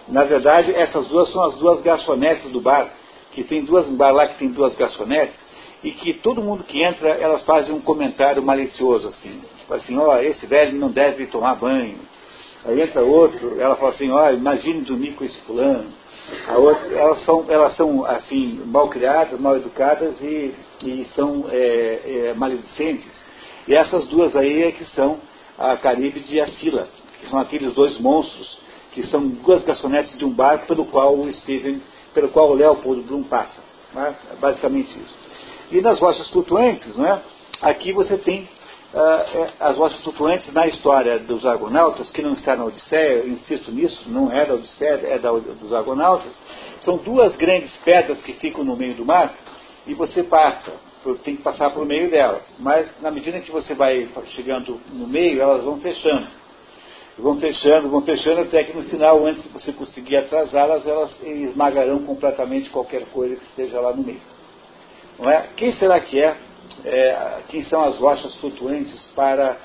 Na verdade, essas duas são as duas garçonetes do bar, que tem duas, um bar lá que tem duas garçonetes, e que todo mundo que entra, elas fazem um comentário malicioso, assim. Assim, ó, oh, esse velho não deve tomar banho. Aí entra outro, ela fala assim, ó, oh, imagine dormir com esse fulano. A outra, elas, são, elas são, assim, mal criadas, mal educadas e, e são é, é, maledicentes. E essas duas aí é que são a Caribe e a Sila que são aqueles dois monstros, que são duas garçonetes de um barco pelo qual o Steven, pelo qual o Leopold Bloom passa. É? basicamente isso. E nas rochas flutuantes, é? aqui você tem uh, as rochas flutuantes na história dos argonautas, que não está na Odisseia, eu insisto nisso, não é da Odisseia, é da, dos argonautas, são duas grandes pedras que ficam no meio do mar, e você passa tem que passar por meio delas. Mas na medida que você vai chegando no meio, elas vão fechando. Vão fechando, vão fechando, até que no final, antes de você conseguir atrasá-las, elas esmagarão completamente qualquer coisa que esteja lá no meio. Não é? Quem será que é? é quem são as rochas flutuantes para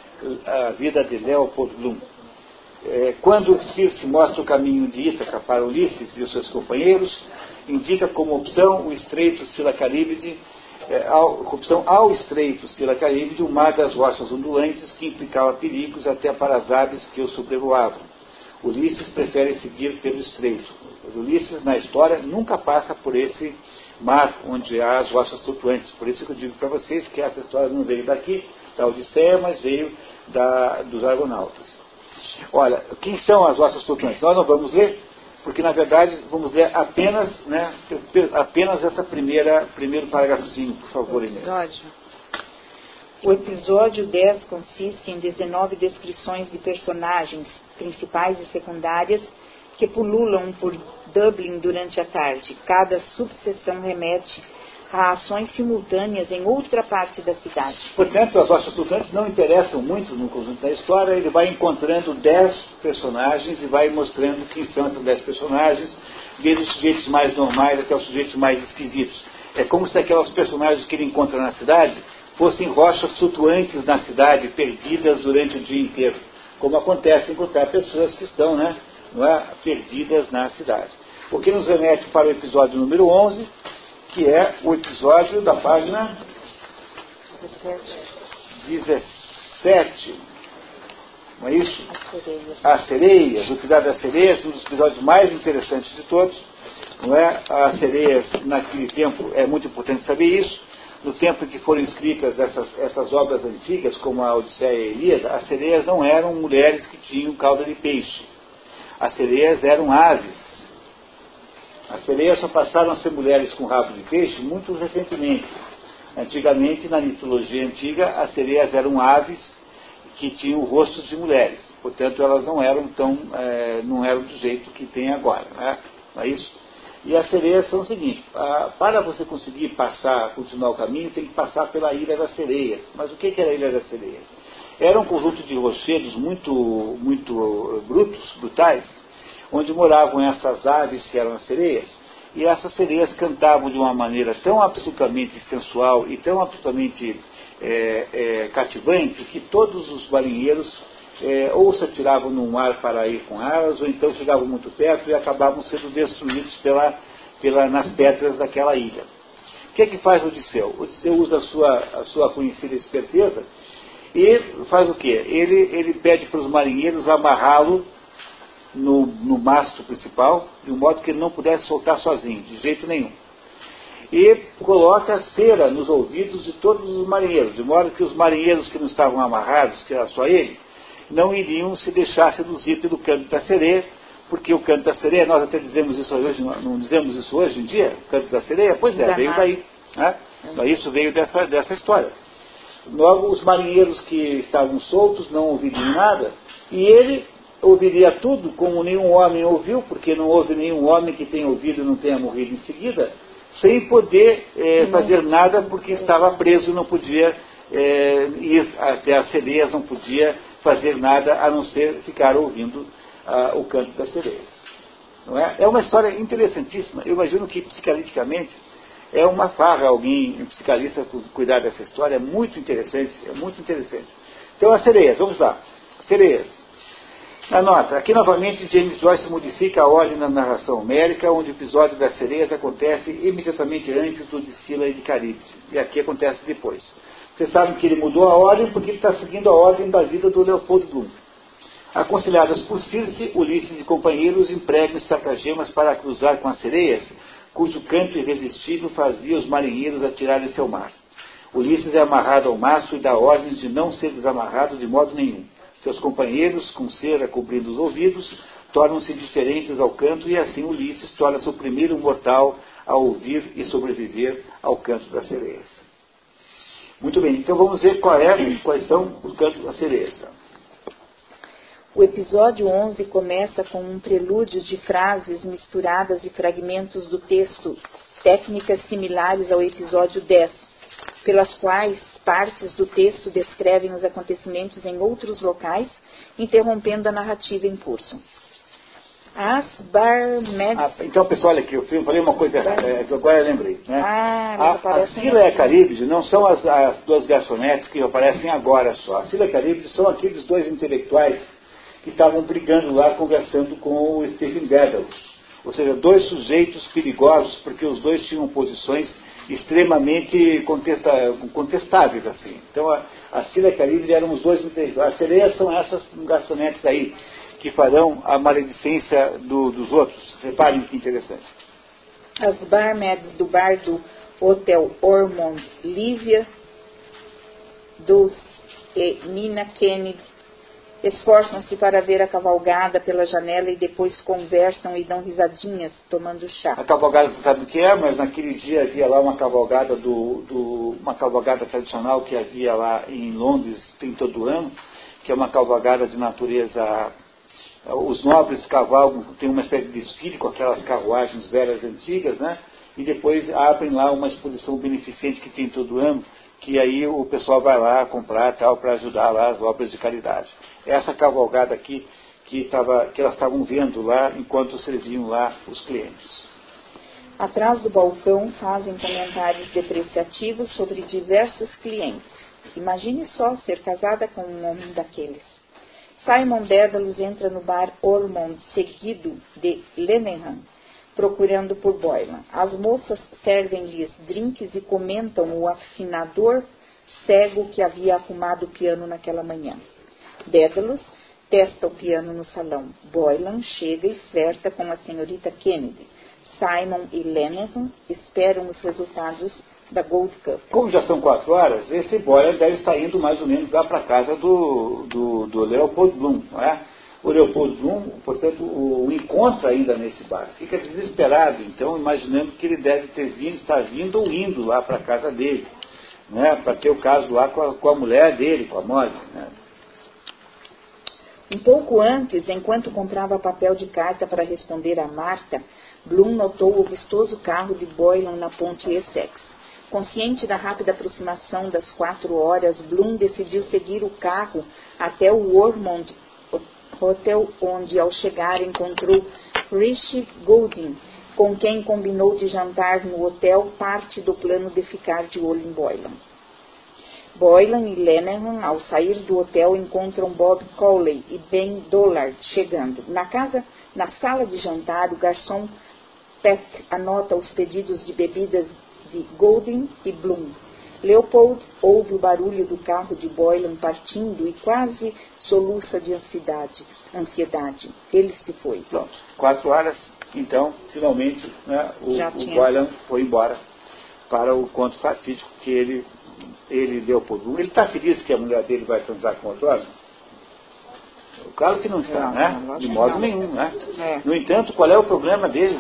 a vida de Leopold Bloom? É, quando Circe mostra o caminho de Ítaca para Ulisses e os seus companheiros, indica como opção o estreito Silacaríbide, é, ao, opção ao estreito Silacaríbide, o mar das rochas ondulantes que implicava perigos até para as aves que o sobrevoavam. Ulisses prefere seguir pelo estreito. Mas Ulisses, na história, nunca passa por esse mar onde há as rochas flutuantes. Por isso que eu digo para vocês que essa história não veio daqui, da Odisseia, mas veio da, dos argonautas. Olha, quem são as rochas flutuantes? Nós não vamos ler, porque na verdade vamos ler apenas, né, apenas essa primeira, primeiro parágrafozinho, por favor, Inês. O episódio 10 consiste em 19 descrições de personagens, principais e secundárias, que pululam por Dublin durante a tarde. Cada subseção remete a ações simultâneas em outra parte da cidade. Portanto, as rochas flutuantes não interessam muito no conjunto da história, ele vai encontrando dez personagens e vai mostrando quem são esses dez personagens, desde os sujeitos mais normais até os sujeitos mais esquisitos. É como se aquelas personagens que ele encontra na cidade fossem rochas flutuantes na cidade, perdidas durante o dia inteiro, como acontece encontrar pessoas que estão né, é, perdidas na cidade. O que nos remete para o episódio número 11, que é o episódio da página 17. Não é isso? As sereias. As sereias, o episódio das sereias, um dos episódios mais interessantes de todos. Não é? As sereias, naquele tempo, é muito importante saber isso. No tempo em que foram escritas essas, essas obras antigas, como a Odisseia e a Ilíada, as sereias não eram mulheres que tinham cauda de peixe. As sereias eram aves as sereias só passaram a ser mulheres com rabo de peixe muito recentemente. Antigamente, na mitologia antiga, as sereias eram aves que tinham rostos de mulheres. Portanto, elas não eram tão, é, não eram do jeito que tem agora, né? não é isso? E as sereias são o seguinte, para você conseguir passar, continuar o caminho, tem que passar pela Ilha das Sereias. Mas o que, que era a Ilha das Sereias? Era um conjunto de rochedos muito, muito brutos, brutais, onde moravam essas aves que eram as sereias. E essas sereias cantavam de uma maneira tão absolutamente sensual e tão absolutamente é, é, cativante que todos os marinheiros é, ou se atiravam no mar para ir com elas, ou então chegavam muito perto e acabavam sendo destruídos pela, pela, nas pedras daquela ilha. O que é que faz Odisseu? Odisseu usa a sua, a sua conhecida esperteza e faz o quê? Ele, ele pede para os marinheiros amarrá-lo no, no mastro principal, de um modo que ele não pudesse soltar sozinho, de jeito nenhum. E coloca cera nos ouvidos de todos os marinheiros, de modo que os marinheiros que não estavam amarrados, que era só ele, não iriam se deixar seduzir pelo canto da sereia, porque o canto da sereia, nós até dizemos isso hoje, não dizemos isso hoje em dia, o canto da sereia? Pois é, veio daí. Né? Isso veio dessa, dessa história. Logo, os marinheiros que estavam soltos não ouviram nada, e ele ouviria tudo como nenhum homem ouviu, porque não houve nenhum homem que tenha ouvido e não tenha morrido em seguida, sem poder é, fazer nada porque estava preso, não podia é, ir até as sereias, não podia fazer nada a não ser ficar ouvindo ah, o canto das sereias. Não é? é uma história interessantíssima. Eu imagino que psicaliticamente é uma farra alguém, um psicalista, cuidar dessa história. É muito interessante, é muito interessante. Então as sereias, vamos lá. Sereias. Na nota, aqui novamente James Joyce modifica a ordem da narração homérica, onde o episódio das sereias acontece imediatamente antes do de Sila e de Caribe. E aqui acontece depois. Vocês sabem que ele mudou a ordem porque ele está seguindo a ordem da vida do Leopoldo Bloom. Aconselhadas por Circe, Ulisses e companheiros empregam estratagemas para cruzar com as sereias, cujo canto irresistível fazia os marinheiros atirarem-se ao mar. Ulisses é amarrado ao mastro e dá ordens de não ser desamarrado de modo nenhum. Seus companheiros, com cera cobrindo os ouvidos, tornam-se diferentes ao canto e assim Ulisses torna-se o primeiro mortal a ouvir e sobreviver ao canto das sereias. Muito bem, então vamos ver é, quais são os cantos das sereias. O episódio 11 começa com um prelúdio de frases misturadas e fragmentos do texto, técnicas similares ao episódio 10, pelas quais partes do texto descrevem os acontecimentos em outros locais, interrompendo a narrativa em curso. As Barmed... Ah, então, pessoal, olha aqui, eu falei uma coisa é, que agora eu lembrei. Né? Ah, a, a Sila e a Caríbide não são as, as duas garçonetes que aparecem agora só. A Sila e a Caríbide são aqueles dois intelectuais que estavam brigando lá, conversando com o Stephen Dedalus. Ou seja, dois sujeitos perigosos, porque os dois tinham posições extremamente contestáveis. assim. Então, a, a Sila e a Caríbide eram os dois intelectuais. As sereias são essas garçonetes aí que farão a maledicência do, dos outros. Reparem que interessante. As barmaids do bar do Hotel Ormond, Lívia Dulce e Nina Kennedy esforçam-se para ver a cavalgada pela janela e depois conversam e dão risadinhas tomando chá. A cavalgada você sabe o que é, mas naquele dia havia lá uma cavalgada do, do uma cavalgada tradicional que havia lá em Londres tem todo ano, que é uma cavalgada de natureza os nobres cavalgam, tem uma espécie de desfile com aquelas carruagens velhas antigas, né? E depois abrem lá uma exposição beneficente que tem todo ano, que aí o pessoal vai lá comprar tal para ajudar lá as obras de caridade. Essa cavalgada aqui que, tava, que elas estavam vendo lá enquanto serviam lá os clientes. Atrás do balcão fazem comentários depreciativos sobre diversos clientes. Imagine só ser casada com um homem daqueles. Simon Dédalus entra no bar Ormond, seguido de Lenehan, procurando por Boylan. As moças servem-lhes drinks e comentam o afinador cego que havia arrumado o piano naquela manhã. Dédalus testa o piano no salão. Boylan chega e flerta com a senhorita Kennedy. Simon e Lenehan esperam os resultados da Gold Cup. Como já são quatro horas, esse Boyer deve estar indo mais ou menos lá para a casa do, do, do Leopold Bloom, não é? O Leopold Bloom, portanto, o, o, encontra ainda nesse bar. Fica desesperado, então, imaginando que ele deve ter vindo, estar vindo ou indo lá para a casa dele, né? para ter o caso lá com a, com a mulher dele, com a Molly. Né? Um pouco antes, enquanto comprava papel de carta para responder a Marta, Bloom notou o vistoso carro de Boylan na ponte Essex. Consciente da rápida aproximação das quatro horas, Bloom decidiu seguir o carro até o Ormond Hotel, onde, ao chegar, encontrou Rishi Goulding, com quem combinou de jantar no hotel parte do plano de ficar de olho em Boylan. Boylan e Lennon, ao sair do hotel, encontram Bob Cowley e Ben Dollard chegando. Na casa, na sala de jantar, o garçom Pat anota os pedidos de bebidas de Golden e Bloom. Leopold ouve o barulho do carro de Boylan partindo e quase soluça de ansiedade. ansiedade. Ele se foi. Pronto. Quatro horas, então, finalmente, né, o, o Boylan foi embora para o conto fatídico que ele, ele Leopold Bloom. Ele está feliz que a mulher dele vai transar com outro homem? Claro que não está, não, né? De modo não. nenhum, né? É. No entanto, qual é o problema dele?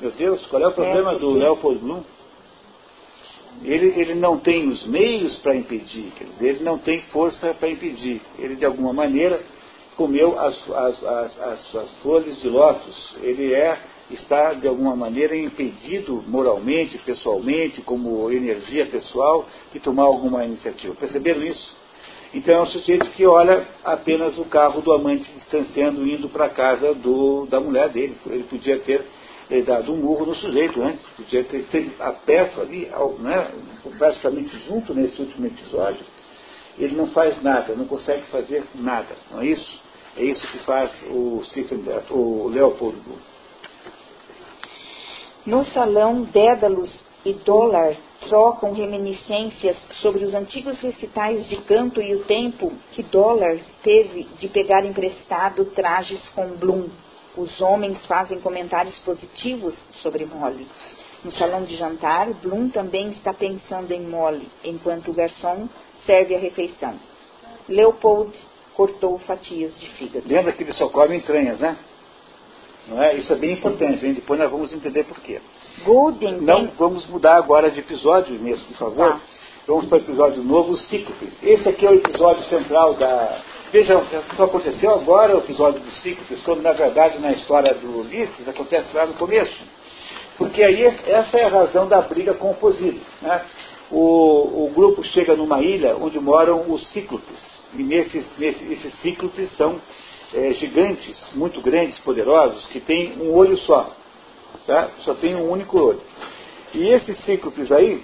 Meu Deus, qual é o problema é do Leopold Bloom? ele, ele não tem os meios para impedir, quer dizer, ele não tem força para impedir. Ele, de alguma maneira, comeu as, as, as, as, as flores de lótus. Ele é, está, de alguma maneira, impedido moralmente, pessoalmente, como energia pessoal, de tomar alguma iniciativa. Perceberam isso? Então é um sujeito que olha apenas o carro do amante distanciando, indo para a casa do, da mulher dele. Ele podia ter ter dado um murro no sujeito antes, podia ter feito a peça ali, né, praticamente junto nesse último episódio. Ele não faz nada, não consegue fazer nada, não é isso? É isso que faz o Stephen, o Leopold No salão, Dédalus e Dollar trocam reminiscências sobre os antigos recitais de canto e o tempo que Dollar teve de pegar emprestado trajes com Bloom os homens fazem comentários positivos sobre Molly. No salão de jantar, Bloom também está pensando em Molly, enquanto o garçom serve a refeição. Leopold cortou fatias de fígado. Lembra que ele só come entranhas, né? Não é? Isso é bem importante, hein? depois nós vamos entender por quê. Golden Não, vamos mudar agora de episódio mesmo, por favor. Tá. Vamos para o episódio novo, os Cíclopes. Esse aqui é o episódio central da, Vejam, só aconteceu agora o episódio dos cíclopes, quando na verdade na história do Ulisses acontece lá no começo. Porque aí essa é a razão da briga com o Posílio. Né? o, o grupo chega numa ilha onde moram os cíclopes. E nesses, nesses esses cíclopes são é, gigantes, muito grandes, poderosos, que têm um olho só. Tá? Só tem um único olho. E esses cíclopes aí,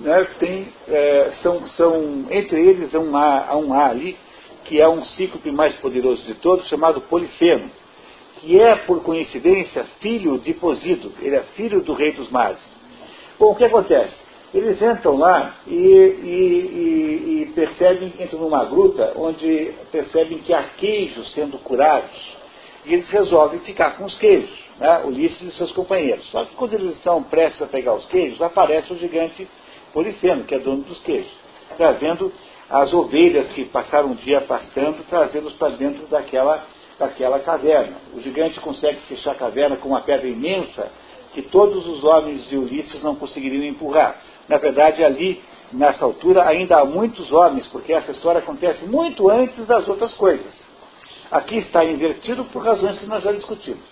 né, tem, é, são, são, entre eles há um A, há um A ali, que é um cíclope mais poderoso de todos, chamado Polifemo, que é, por coincidência, filho de Posido, ele é filho do rei dos mares. Bom, o que acontece? Eles entram lá e, e, e, e percebem, entram numa gruta onde percebem que há queijos sendo curados. E eles resolvem ficar com os queijos, né, Ulisses e seus companheiros. Só que quando eles estão prestes a pegar os queijos, aparece o gigante Polifemo, que é dono dos queijos, trazendo as ovelhas que passaram um dia pastando, trazê-los para dentro daquela, daquela caverna. O gigante consegue fechar a caverna com uma pedra imensa que todos os homens de Ulisses não conseguiriam empurrar. Na verdade, ali, nessa altura, ainda há muitos homens, porque essa história acontece muito antes das outras coisas. Aqui está invertido por razões que nós já discutimos.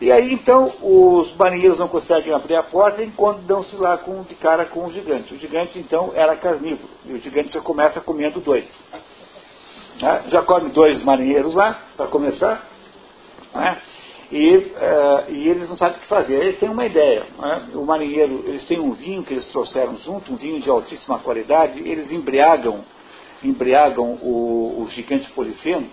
E aí, então, os marinheiros não conseguem abrir a porta enquanto dão-se lá com, de cara com o gigante. O gigante, então, era carnívoro. E o gigante já começa comendo dois. Né? Já come dois marinheiros lá, para começar. Né? E, uh, e, eles não sabem o que fazer. Eles têm uma ideia. Né? O marinheiro, eles têm um vinho que eles trouxeram junto, um vinho de altíssima qualidade. Eles embriagam, embriagam o, o gigante polifeno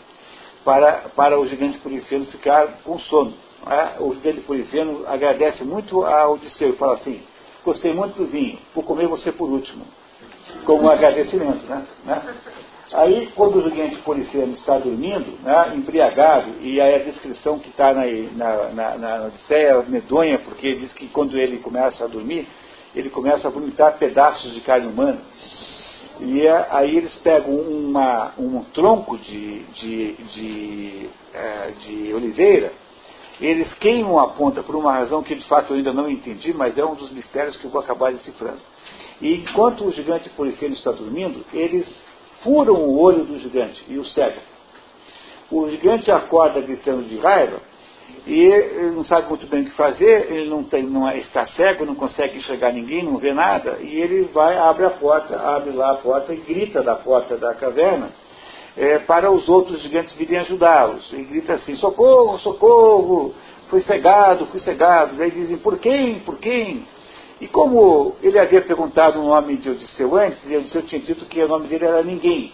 para, para o gigante polifeno ficar com sono. Né? O gigante polifeno agradece muito a Odisseu e fala assim: Gostei muito do vinho, vou comer você por último. Como um agradecimento, né? né? Aí, quando o gigante policiano está dormindo, né, embriagado, e aí a descrição que está na, na, na, na Odisseia é medonha, porque diz que quando ele começa a dormir, ele começa a vomitar pedaços de carne humana. E é, aí eles pegam uma, um tronco de, de, de, é, de oliveira, eles queimam a ponta por uma razão que de fato eu ainda não entendi, mas é um dos mistérios que eu vou acabar decifrando. E enquanto o gigante policiano está dormindo, eles furam o olho do gigante e o cegam. O gigante acorda gritando de raiva e ele não sabe muito bem o que fazer, ele não, tem, não é, está cego, não consegue enxergar ninguém, não vê nada, e ele vai, abre a porta, abre lá a porta e grita da porta da caverna é, para os outros gigantes virem ajudá-los. E grita assim, socorro, socorro, fui cegado, fui cegado. Daí dizem, por quem, por quem? E como ele havia perguntado o nome de Odisseu antes, e Odisseu tinha dito que o nome dele era ninguém.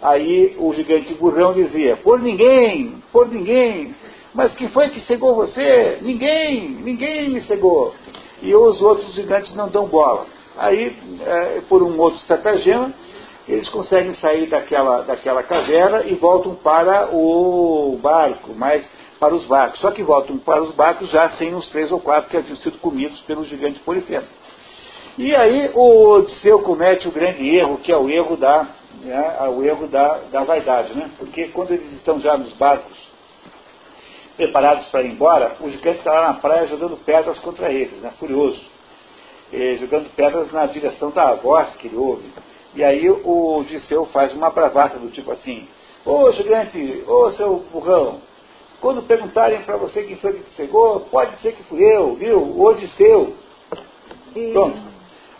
Aí o gigante burrão dizia, por ninguém, por ninguém. Mas quem foi que cegou você? Ninguém, ninguém me cegou. E os outros gigantes não dão bola. Aí, é, por um outro estratagema, eles conseguem sair daquela, daquela caverna e voltam para o barco, mas para os barcos. Só que voltam para os barcos já sem os três ou quatro que haviam sido comidos pelo gigante Polifemo. E aí o Odisseu comete o grande erro, que é o erro da, né, o erro da, da vaidade, né? Porque quando eles estão já nos barcos preparados para ir embora, o gigante está lá na praia jogando pedras contra eles, né? Furioso. E, jogando pedras na direção da voz que ele ouve. E aí o Odisseu faz uma bravata do tipo assim, ô gigante, ô seu burrão, quando perguntarem para você quem foi que te cegou, pode ser que fui eu, viu? O Odisseu. Pronto.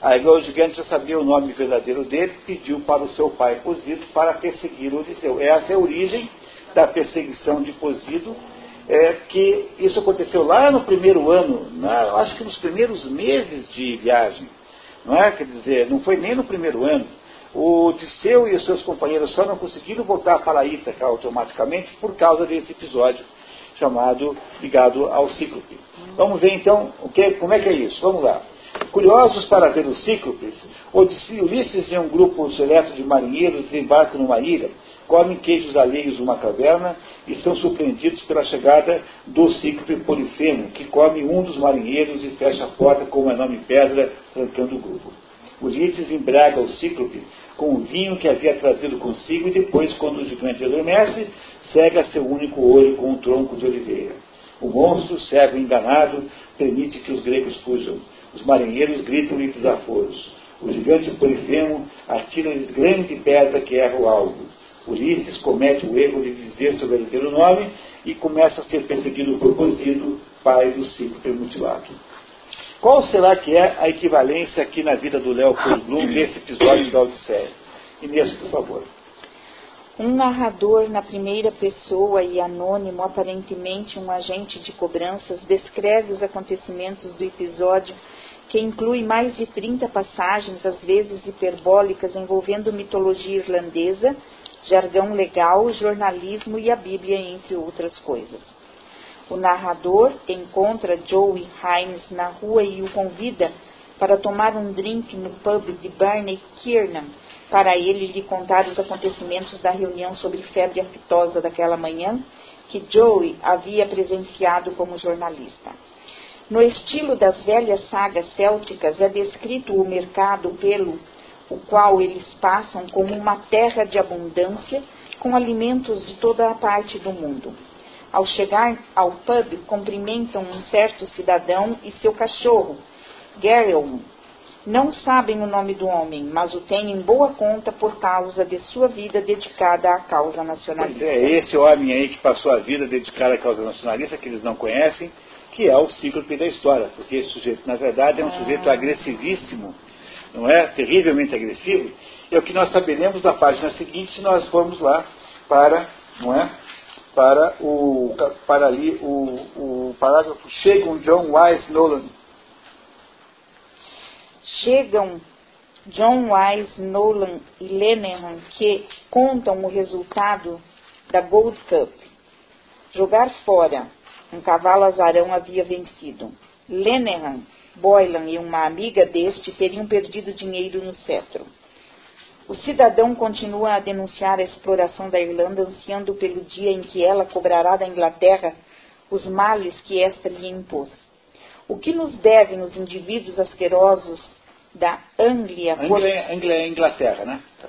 Aí o gigante já sabia o nome verdadeiro dele, pediu para o seu pai Posido para perseguir o Odisseu. Essa é a origem da perseguição de Posido, é, que isso aconteceu lá no primeiro ano, na, acho que nos primeiros meses de viagem. Não é? Quer dizer, não foi nem no primeiro ano. O Odisseu e os seus companheiros só não conseguiram voltar para Ítaca automaticamente por causa desse episódio chamado ligado ao cíclope. Vamos ver então o que, como é que é isso. Vamos lá. Curiosos para ver os cíclopes, Ulisses e um grupo seleto de marinheiros desembarcam numa ilha, comem queijos alheios numa caverna e são surpreendidos pela chegada do cíclope Polifemo, que come um dos marinheiros e fecha a porta com uma enorme pedra, trancando o grupo. Ulisses embraga o cíclope com o vinho que havia trazido consigo e depois, quando o gigante adormece, cega seu único olho com um tronco de oliveira. O monstro, cego e enganado, permite que os gregos fujam. Os marinheiros gritam-lhe desaforos. O gigante Polifemo atira-lhes grande pedra que erra o alvo. Ulisses comete o erro de dizer seu verdadeiro nome e começa a ser perseguido por Posido, pai do ciclo mutilado. Qual será que é a equivalência aqui na vida do Leopold Bloom desse episódio da Odisseia? Inês, por favor. Um narrador na primeira pessoa e anônimo, aparentemente um agente de cobranças, descreve os acontecimentos do episódio, que inclui mais de 30 passagens, às vezes hiperbólicas, envolvendo mitologia irlandesa, jargão legal, jornalismo e a Bíblia, entre outras coisas. O narrador encontra Joey Hines na rua e o convida para tomar um drink no pub de Barney Kiernan, para ele lhe contar os acontecimentos da reunião sobre febre aftosa daquela manhã que Joey havia presenciado como jornalista. No estilo das velhas sagas célticas, é descrito o mercado pelo o qual eles passam como uma terra de abundância, com alimentos de toda a parte do mundo. Ao chegar ao pub, cumprimentam um certo cidadão e seu cachorro, Gerelm, não sabem o nome do homem, mas o têm em boa conta por causa de sua vida dedicada à causa nacionalista. Pois é, esse homem aí que passou a vida dedicada à causa nacionalista, que eles não conhecem, que é o cíclope da história, porque esse sujeito, na verdade, é um ah. sujeito agressivíssimo, não é? Terrivelmente agressivo, é o que nós saberemos na página seguinte se nós formos lá para, não é? Para o, para ali o, o parágrafo, chega um John Wise Nolan, chegam John Wise, Nolan e Lenehan, que contam o resultado da Gold Cup. Jogar fora. Um cavalo azarão havia vencido. Lenehan, Boylan e uma amiga deste teriam perdido dinheiro no cetro. O cidadão continua a denunciar a exploração da Irlanda, ansiando pelo dia em que ela cobrará da Inglaterra os males que esta lhe impôs. O que nos devem os indivíduos asquerosos da Anglia, Anglia, por, Anglia é Inglaterra, né? Tá.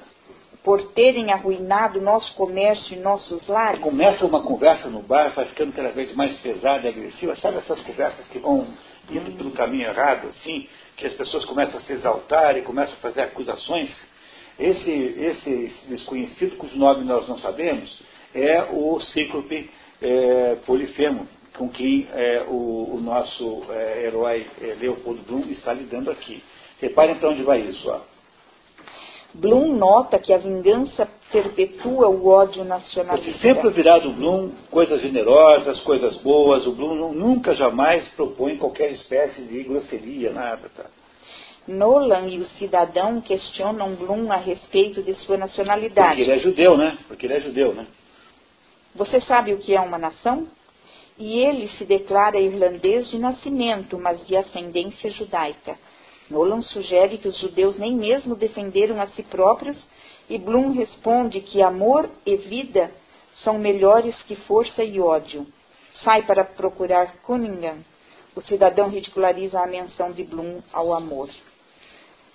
por terem arruinado nosso comércio e nossos lares. Começa uma conversa no bar, vai ficando cada vez mais pesada e agressiva. Sabe essas conversas que vão indo pelo caminho errado, assim, que as pessoas começam a se exaltar e começam a fazer acusações? Esse, esse desconhecido, cujo nome nós não sabemos, é o cíclope é, Polifemo, com quem é, o, o, nosso é, herói é, Leopoldo Bloom está lidando aqui. Repare então onde vai isso. Ó. Bloom nota que a vingança perpetua o ódio nacionalista. Você sempre ouvirá do Bloom coisas generosas, coisas boas. O Bloom nunca, jamais propõe qualquer espécie de grosseria, nada. Tá? Nolan e o cidadão questionam Bloom a respeito de sua nacionalidade. Porque ele é judeu, né? Porque ele é judeu, né? Você sabe o que é uma nação? E ele se declara irlandês de nascimento, mas de ascendência judaica. Nolan sugere que os judeus nem mesmo defenderam a si próprios e Bloom responde que amor e vida são melhores que força e ódio. Sai para procurar Cunningham. O cidadão ridiculariza a menção de Bloom ao amor.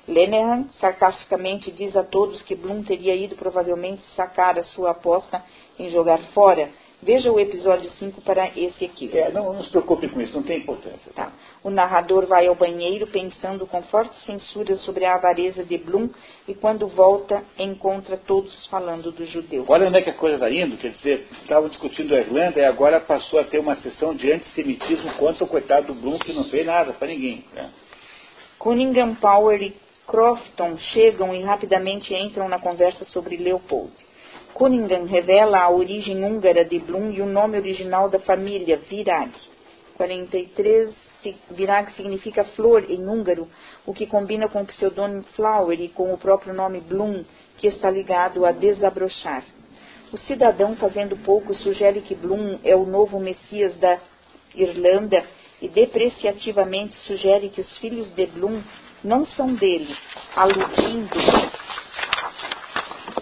Lenehan sarcasticamente diz a todos que Bloom teria ido provavelmente sacar a sua aposta em jogar fora Veja o episódio 5 para esse aqui. É, não, não se preocupe com isso, não tem importância. Tá. O narrador vai ao banheiro pensando com forte censura sobre a avareza de Bloom e quando volta encontra todos falando do judeu. Olha onde é que a coisa está indo, quer dizer, estavam discutindo a Irlanda e agora passou a ter uma sessão de antissemitismo contra o coitado do Bloom que não fez nada para ninguém. Né? Cunningham, Power e Crofton chegam e rapidamente entram na conversa sobre Leopold. Cunningham revela a origem húngara de Blum e o nome original da família, Virag. 43, Virag significa flor em húngaro, o que combina com o pseudônimo Flower e com o próprio nome Blum, que está ligado a desabrochar. O cidadão, fazendo pouco, sugere que Blum é o novo Messias da Irlanda e depreciativamente sugere que os filhos de Blum não são dele, aludindo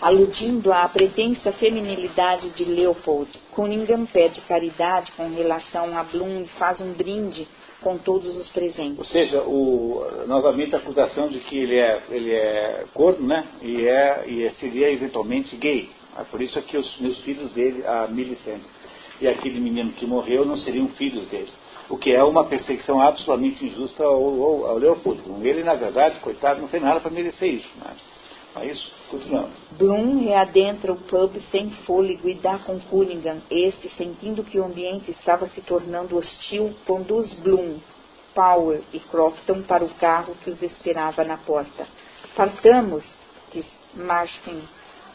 Aludindo à pretensa feminilidade de Leopold, Cunningham pede caridade com relação a Bloom e faz um brinde com todos os presentes. Ou seja, o, novamente a acusação de que ele é, ele é corno, né? E, é, e seria eventualmente gay. É por isso que os meus filhos dele, a Millicent e aquele menino que morreu, não seriam filhos dele. O que é uma perseguição absolutamente injusta ao, ao, ao Leopoldo. Ele, na verdade, coitado, não fez nada para merecer isso. Né? É isso? Continuamos. Bloom readentra o pub sem fôlego e dá com Cunningham. Este, sentindo que o ambiente estava se tornando hostil, conduz Bloom Power e Crofton para o carro que os esperava na porta. Partamos, diz Marston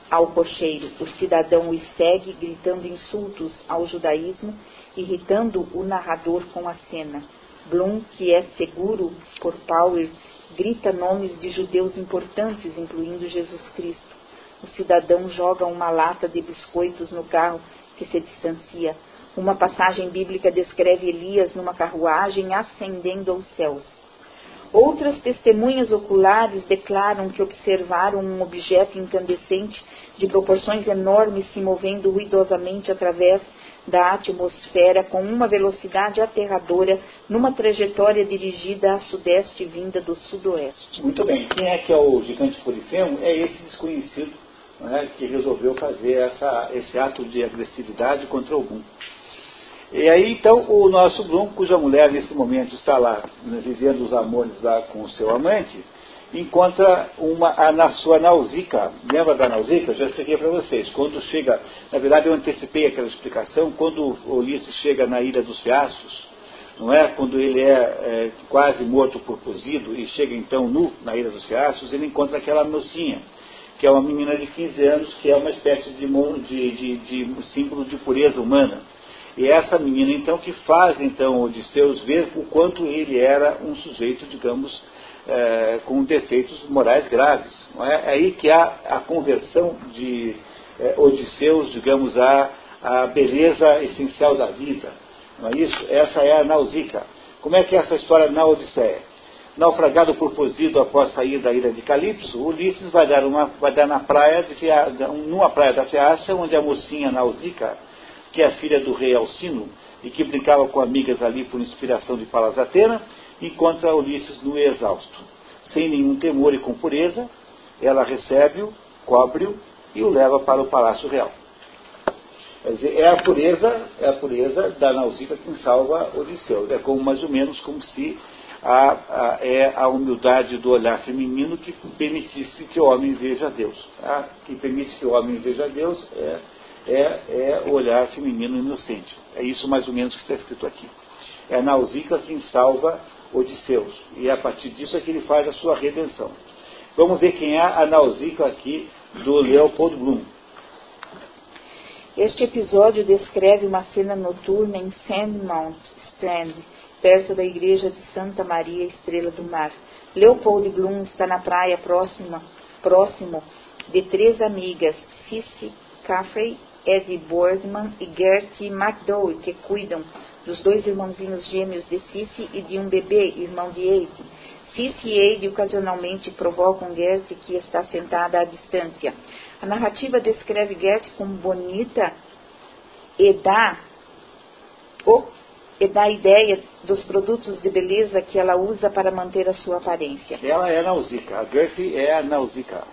ao cocheiro. O cidadão os segue, gritando insultos ao judaísmo, irritando o narrador com a cena. Bloom, que é seguro por Power, grita nomes de judeus importantes, incluindo Jesus Cristo. O cidadão joga uma lata de biscoitos no carro que se distancia. Uma passagem bíblica descreve Elias numa carruagem ascendendo aos céus. Outras testemunhas oculares declaram que observaram um objeto incandescente de proporções enormes se movendo ruidosamente através da atmosfera com uma velocidade aterradora numa trajetória dirigida a sudeste vinda do sudoeste. Muito bem. Quem é que é o gigante polifemo? É esse desconhecido né, que resolveu fazer essa, esse ato de agressividade contra o mundo. E aí, então, o nosso Bloom, cuja mulher nesse momento está lá, né, vivendo os amores lá com o seu amante, encontra uma, a, na sua Nausicaa. Lembra da Nausicaa? Já expliquei para vocês. Quando chega, na verdade eu antecipei aquela explicação, quando Ulisses chega na Ilha dos Fiascos, não é? Quando ele é, é, quase morto por cozido e chega então nu na Ilha dos Fiascos, ele encontra aquela mocinha, que é uma menina de 15 anos, que é uma espécie de, de, de, de símbolo de pureza humana. E é essa menina, então, que faz, então, Odisseus ver o quanto ele era um sujeito, digamos, é, com defeitos morais graves. É? é aí que há a conversão de é, Odisseus, digamos, à, à beleza essencial da vida. Não é isso? Essa é a Nausicaa. Como é que é essa história na Odisseia? Naufragado por Posido após sair da ilha de Calipso, Ulisses vai dar, uma, vai dar na praia de Fia, numa praia da Fiácia, onde a mocinha Nausicaa que é a filha do rei Alcino e que brincava com amigas ali por inspiração de Palas Atena, encontra Ulisses no exausto. Sem nenhum temor e com pureza, ela recebe-o, cobre-o e o leva para o palácio real. Quer dizer, é a pureza, é a pureza da Nausicaa quem salva Odisseu. É como mais ou menos como se a, a, é a humildade do olhar feminino que permitisse que o homem veja Deus. Tá? Que permite que o homem veja Deus é é, é o olhar feminino inocente. É isso mais ou menos que está escrito aqui. É a Nausicaa quem salva Odisseus. E é a partir disso é que ele faz a sua redenção. Vamos ver quem é a Nausicaa aqui do Leopold Bloom. Este episódio descreve uma cena noturna em Sandmount Strand, perto da igreja de Santa Maria Estrela do Mar. Leopold Bloom está na praia próxima, próximo de três amigas, Cici Caffrey Eddie Boardman e Gertie McDowell, que cuidam dos dois irmãozinhos gêmeos de Cici e de um bebê, irmão de Eide. Cici e Eide ocasionalmente provocam Gertie, que está sentada à distância. A narrativa descreve Gertie como bonita e dá, oh, e dá a ideia dos produtos de beleza que ela usa para manter a sua aparência. Ela é Nausicaa. A Gertie é a Nausicaa.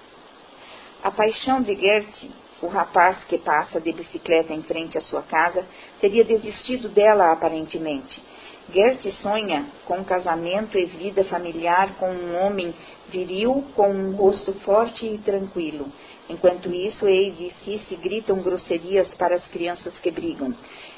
A paixão de Gertie o rapaz que passa de bicicleta em frente à sua casa teria desistido dela aparentemente. Gert sonha com casamento e vida familiar com um homem viril com um rosto forte e tranquilo. Enquanto isso, Eide e Cici gritam grosserias para as crianças que brigam.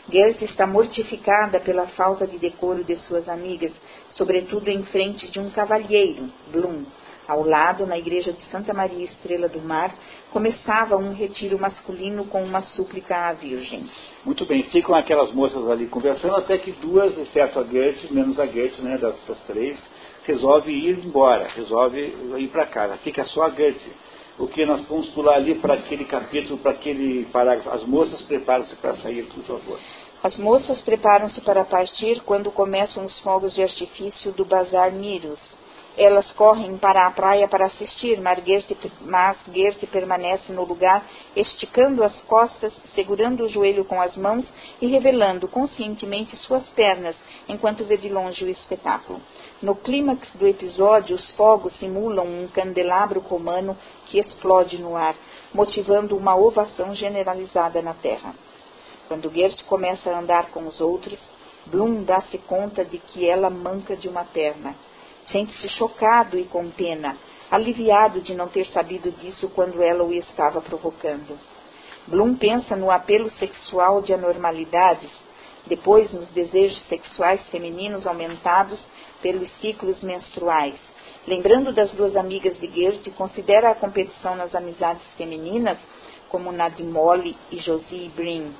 Gert está mortificada pela falta de decoro de suas amigas, sobretudo em frente de um cavalheiro, Bloom, ao lado, na igreja de Santa Maria Estrela do Mar, começava um retiro masculino com uma súplica à Virgem. Muito bem, ficam aquelas moças ali conversando, até que duas, exceto a Goethe, menos a Goethe, né, das, das três, resolve ir embora, resolve ir para casa. Fica só a Goethe. O que nós vamos pular ali para aquele capítulo, para aquele parágrafo. As moças preparam-se para sair, por favor. As moças preparam-se para partir quando começam os fogos de artifício do Bazar Miros. Elas correm para a praia para assistir, mas Gerte permanece no lugar, esticando as costas, segurando o joelho com as mãos e revelando conscientemente suas pernas, enquanto vê de longe o espetáculo. No clímax do episódio, os fogos simulam um candelabro romano que explode no ar, motivando uma ovação generalizada na terra. Quando Gert começa a andar com os outros, Bloom dá-se conta de que ela manca de uma perna. Sente-se chocado e com pena, aliviado de não ter sabido disso quando ela o estava provocando. Bloom pensa no apelo sexual de anormalidades, depois nos desejos sexuais femininos aumentados pelos ciclos menstruais. Lembrando das duas amigas de Goethe, considera a competição nas amizades femininas como na de Molly e Josie Brin.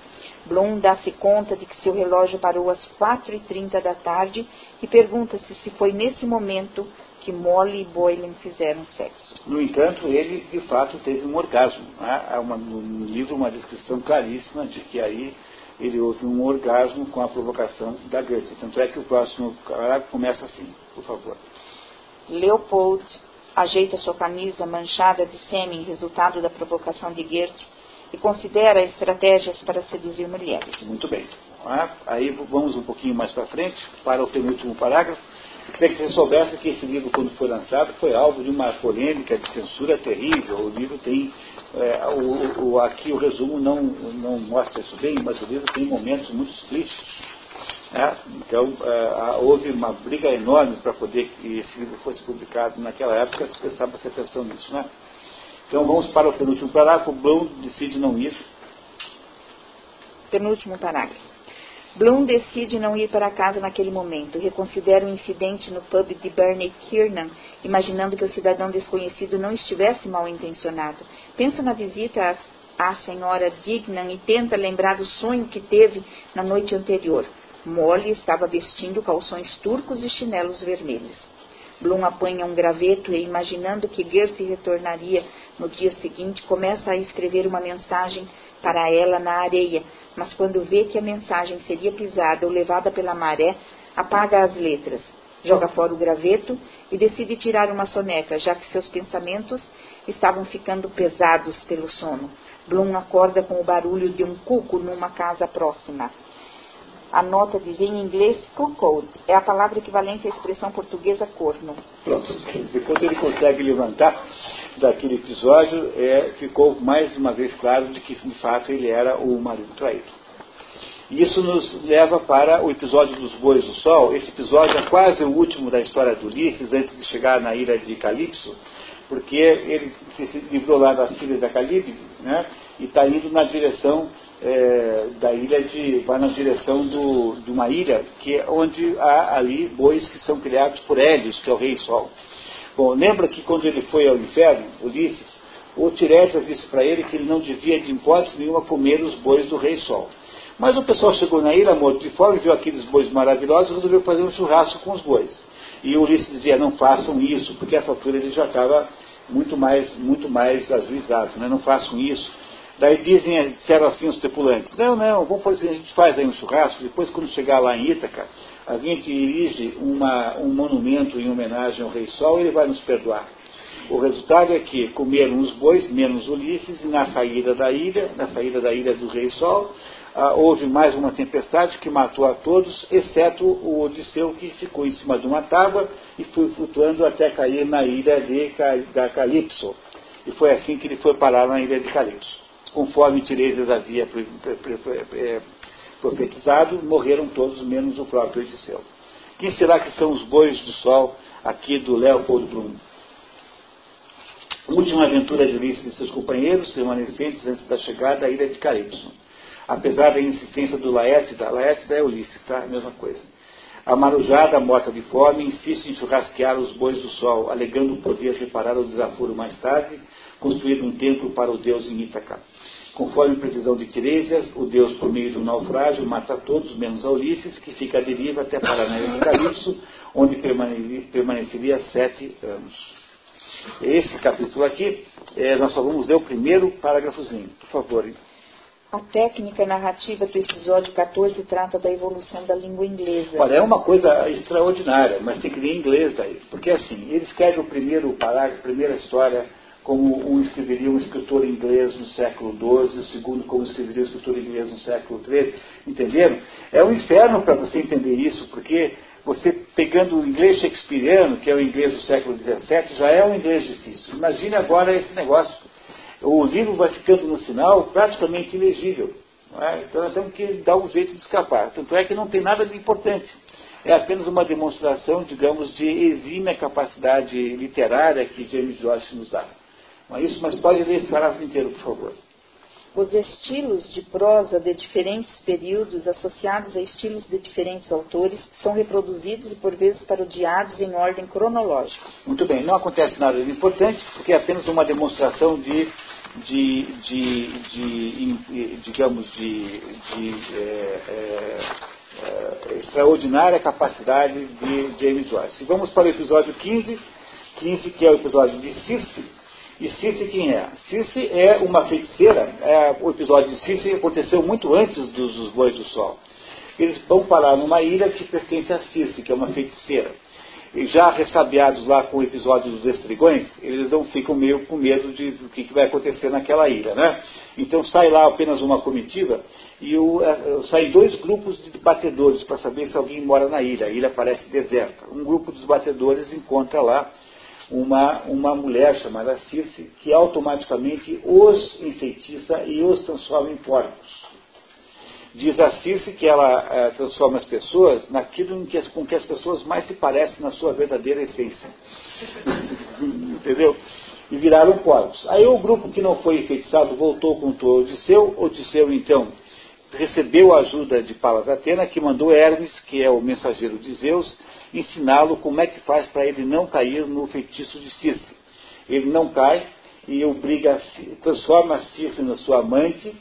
Bloom dá-se conta de que seu relógio parou às quatro e trinta da tarde e pergunta-se se foi nesse momento que Molly e Boylan fizeram sexo. No entanto, ele de fato teve um orgasmo. Né? Há uma, no livro uma descrição claríssima de que aí ele houve um orgasmo com a provocação da Goethe. Tanto é que o próximo parágrafo começa assim, por favor. Leopold ajeita sua camisa manchada de sêmen, resultado da provocação de Goethe, e considera estratégias para seduzir mulheres. Muito bem. Aí vamos um pouquinho mais para frente, para o penúltimo parágrafo. Queria que você soubesse que esse livro, quando foi lançado, foi alvo de uma polêmica de censura terrível. O livro tem. É, o, o, aqui o resumo não, não mostra isso bem, mas o livro tem momentos muito explícitos. Né? Então, é, houve uma briga enorme para poder que esse livro fosse publicado naquela época, prestava-se atenção nisso. Né? Então, vamos para o penúltimo parágrafo. Bloom decide não ir. Penúltimo parágrafo. Bloom decide não ir para casa naquele momento. Reconsidera o incidente no pub de Bernie Kiernan, imaginando que o cidadão desconhecido não estivesse mal intencionado. Pensa na visita à senhora Dignan e tenta lembrar do sonho que teve na noite anterior. Molly estava vestindo calções turcos e chinelos vermelhos. Bloom apanha um graveto e, imaginando que Gertie retornaria no dia seguinte, começa a escrever uma mensagem para ela na areia, mas quando vê que a mensagem seria pisada ou levada pela maré, apaga as letras, joga fora o graveto e decide tirar uma soneca, já que seus pensamentos estavam ficando pesados pelo sono. Bloom acorda com o barulho de um cuco numa casa próxima. A nota diz em inglês cuckold. É a palavra equivalente à expressão portuguesa corno. Pronto. Depois ele consegue levantar daquele episódio, é, ficou mais uma vez claro de que, de fato, ele era o marido traído. E isso nos leva para o episódio dos bois do sol. Esse episódio é quase o último da história do Ulisses, antes de chegar na ilha de Calipso, porque ele se livrou lá da filha da Calibe, né, e está indo na direção é, da ilha de. vai na direção do, de uma ilha que é onde há ali bois que são criados por Hélios, que é o rei Sol. Bom, lembra que quando ele foi ao inferno, Ulisses, o Tiresias disse para ele que ele não devia de hipótese nenhuma comer os bois do rei Sol. Mas o pessoal chegou na ilha, morto de fome, viu aqueles bois maravilhosos e resolveu fazer um churrasco com os bois. E Ulisses dizia, não façam isso, porque essa altura ele já estava muito mais, muito mais ajuizado, né? não façam isso Daí dizem, disseram assim os tripulantes, não, não, vamos fazer, a gente faz aí um churrasco, depois quando chegar lá em Ítaca, a gente erige uma, um monumento em homenagem ao Rei Sol e ele vai nos perdoar. O resultado é que comeram os bois, menos Ulisses, e na saída da ilha, na saída da ilha do Rei Sol, ah, houve mais uma tempestade que matou a todos, exceto o Odisseu, que ficou em cima de uma tábua e foi flutuando até cair na ilha de, da Calipso. E foi assim que ele foi parar na ilha de Calipso conforme Tiresias havia é, profetizado, morreram todos, menos o próprio Odisseu. Quem será que são os bois do sol aqui do Leopold Bloom? Última aventura de Ulisses e seus companheiros, remanescentes antes da chegada à ilha de Calypso. Apesar da insistência do Laértida, Laértida é Ulisses, tá? A mesma coisa. A marujada, morta de fome, insiste em churrasquear os bois do sol, alegando poder reparar o desaforo mais tarde, construir um templo para o deus em Ítaca. Conforme previsão de Tiresias, o Deus, por meio do naufrágio, mata todos, menos a Ulisses, que fica à deriva até Paranaia de Calipso, onde permaneceria sete anos. Esse capítulo aqui, é, nós só vamos ler o primeiro parágrafozinho. Por favor. A técnica narrativa do episódio 14 trata da evolução da língua inglesa. Olha, é uma coisa extraordinária, mas tem que ler em inglês daí. Porque assim, ele escreve o primeiro parágrafo, a primeira história como um escreveria um escritor inglês no século XII, o segundo como escreveria um escritor inglês no século XIII, entenderam? É um inferno para você entender isso, porque você pegando o inglês shakespeariano, que é o inglês do século XVII, já é um inglês difícil. Imagine agora esse negócio. O livro vai ficando no final praticamente ilegível. É? Então nós temos que dar um jeito de escapar. Tanto é que não tem nada de importante. É apenas uma demonstração, digamos, de exímia capacidade literária que James Joyce nos dá. É isso? Mas pode ler esse parágrafo inteiro, por favor. Os estilos de prosa de diferentes períodos, associados a estilos de diferentes autores, são reproduzidos e por vezes parodiados em ordem cronológica. Muito bem, não acontece nada de importante, porque é apenas uma demonstração de, de, de, de digamos, de, é, é, é, extraordinária capacidade de James Joyce. Vamos para o episódio 15, 15 que é o episódio de Circe e Circe quem é? Circe é uma feiticeira. O episódio de Circe aconteceu muito antes dos, dos Bois do Sol. Eles vão parar numa ilha que pertence a Circe, que é uma feiticeira. E já ressabiados lá com o episódio dos estrigões, eles não ficam meio com medo de, do que, vai acontecer naquela ilha, né? Então sai lá apenas uma comitiva e o, é, saem dois grupos de batedores para saber se alguém mora na ilha. A ilha parece deserta. Um grupo dos batedores encontra lá uma, uma mulher chamada Circe, que automaticamente os enfeitiça e os transforma em porcos. Diz a Circe que ela é, transforma as pessoas naquilo em que, com que as pessoas mais se parecem na sua verdadeira essência. Entendeu? E viraram porcos. Aí o grupo que não foi enfeitiçado voltou com o Odisseu. Odisseu, então, recebeu a ajuda de Palas Atena, que mandou Hermes, que é o mensageiro de Zeus, ensiná-lo como é que faz para ele não cair no feitiço de Circe. Ele não cai e obriga, transforma Circe na sua amante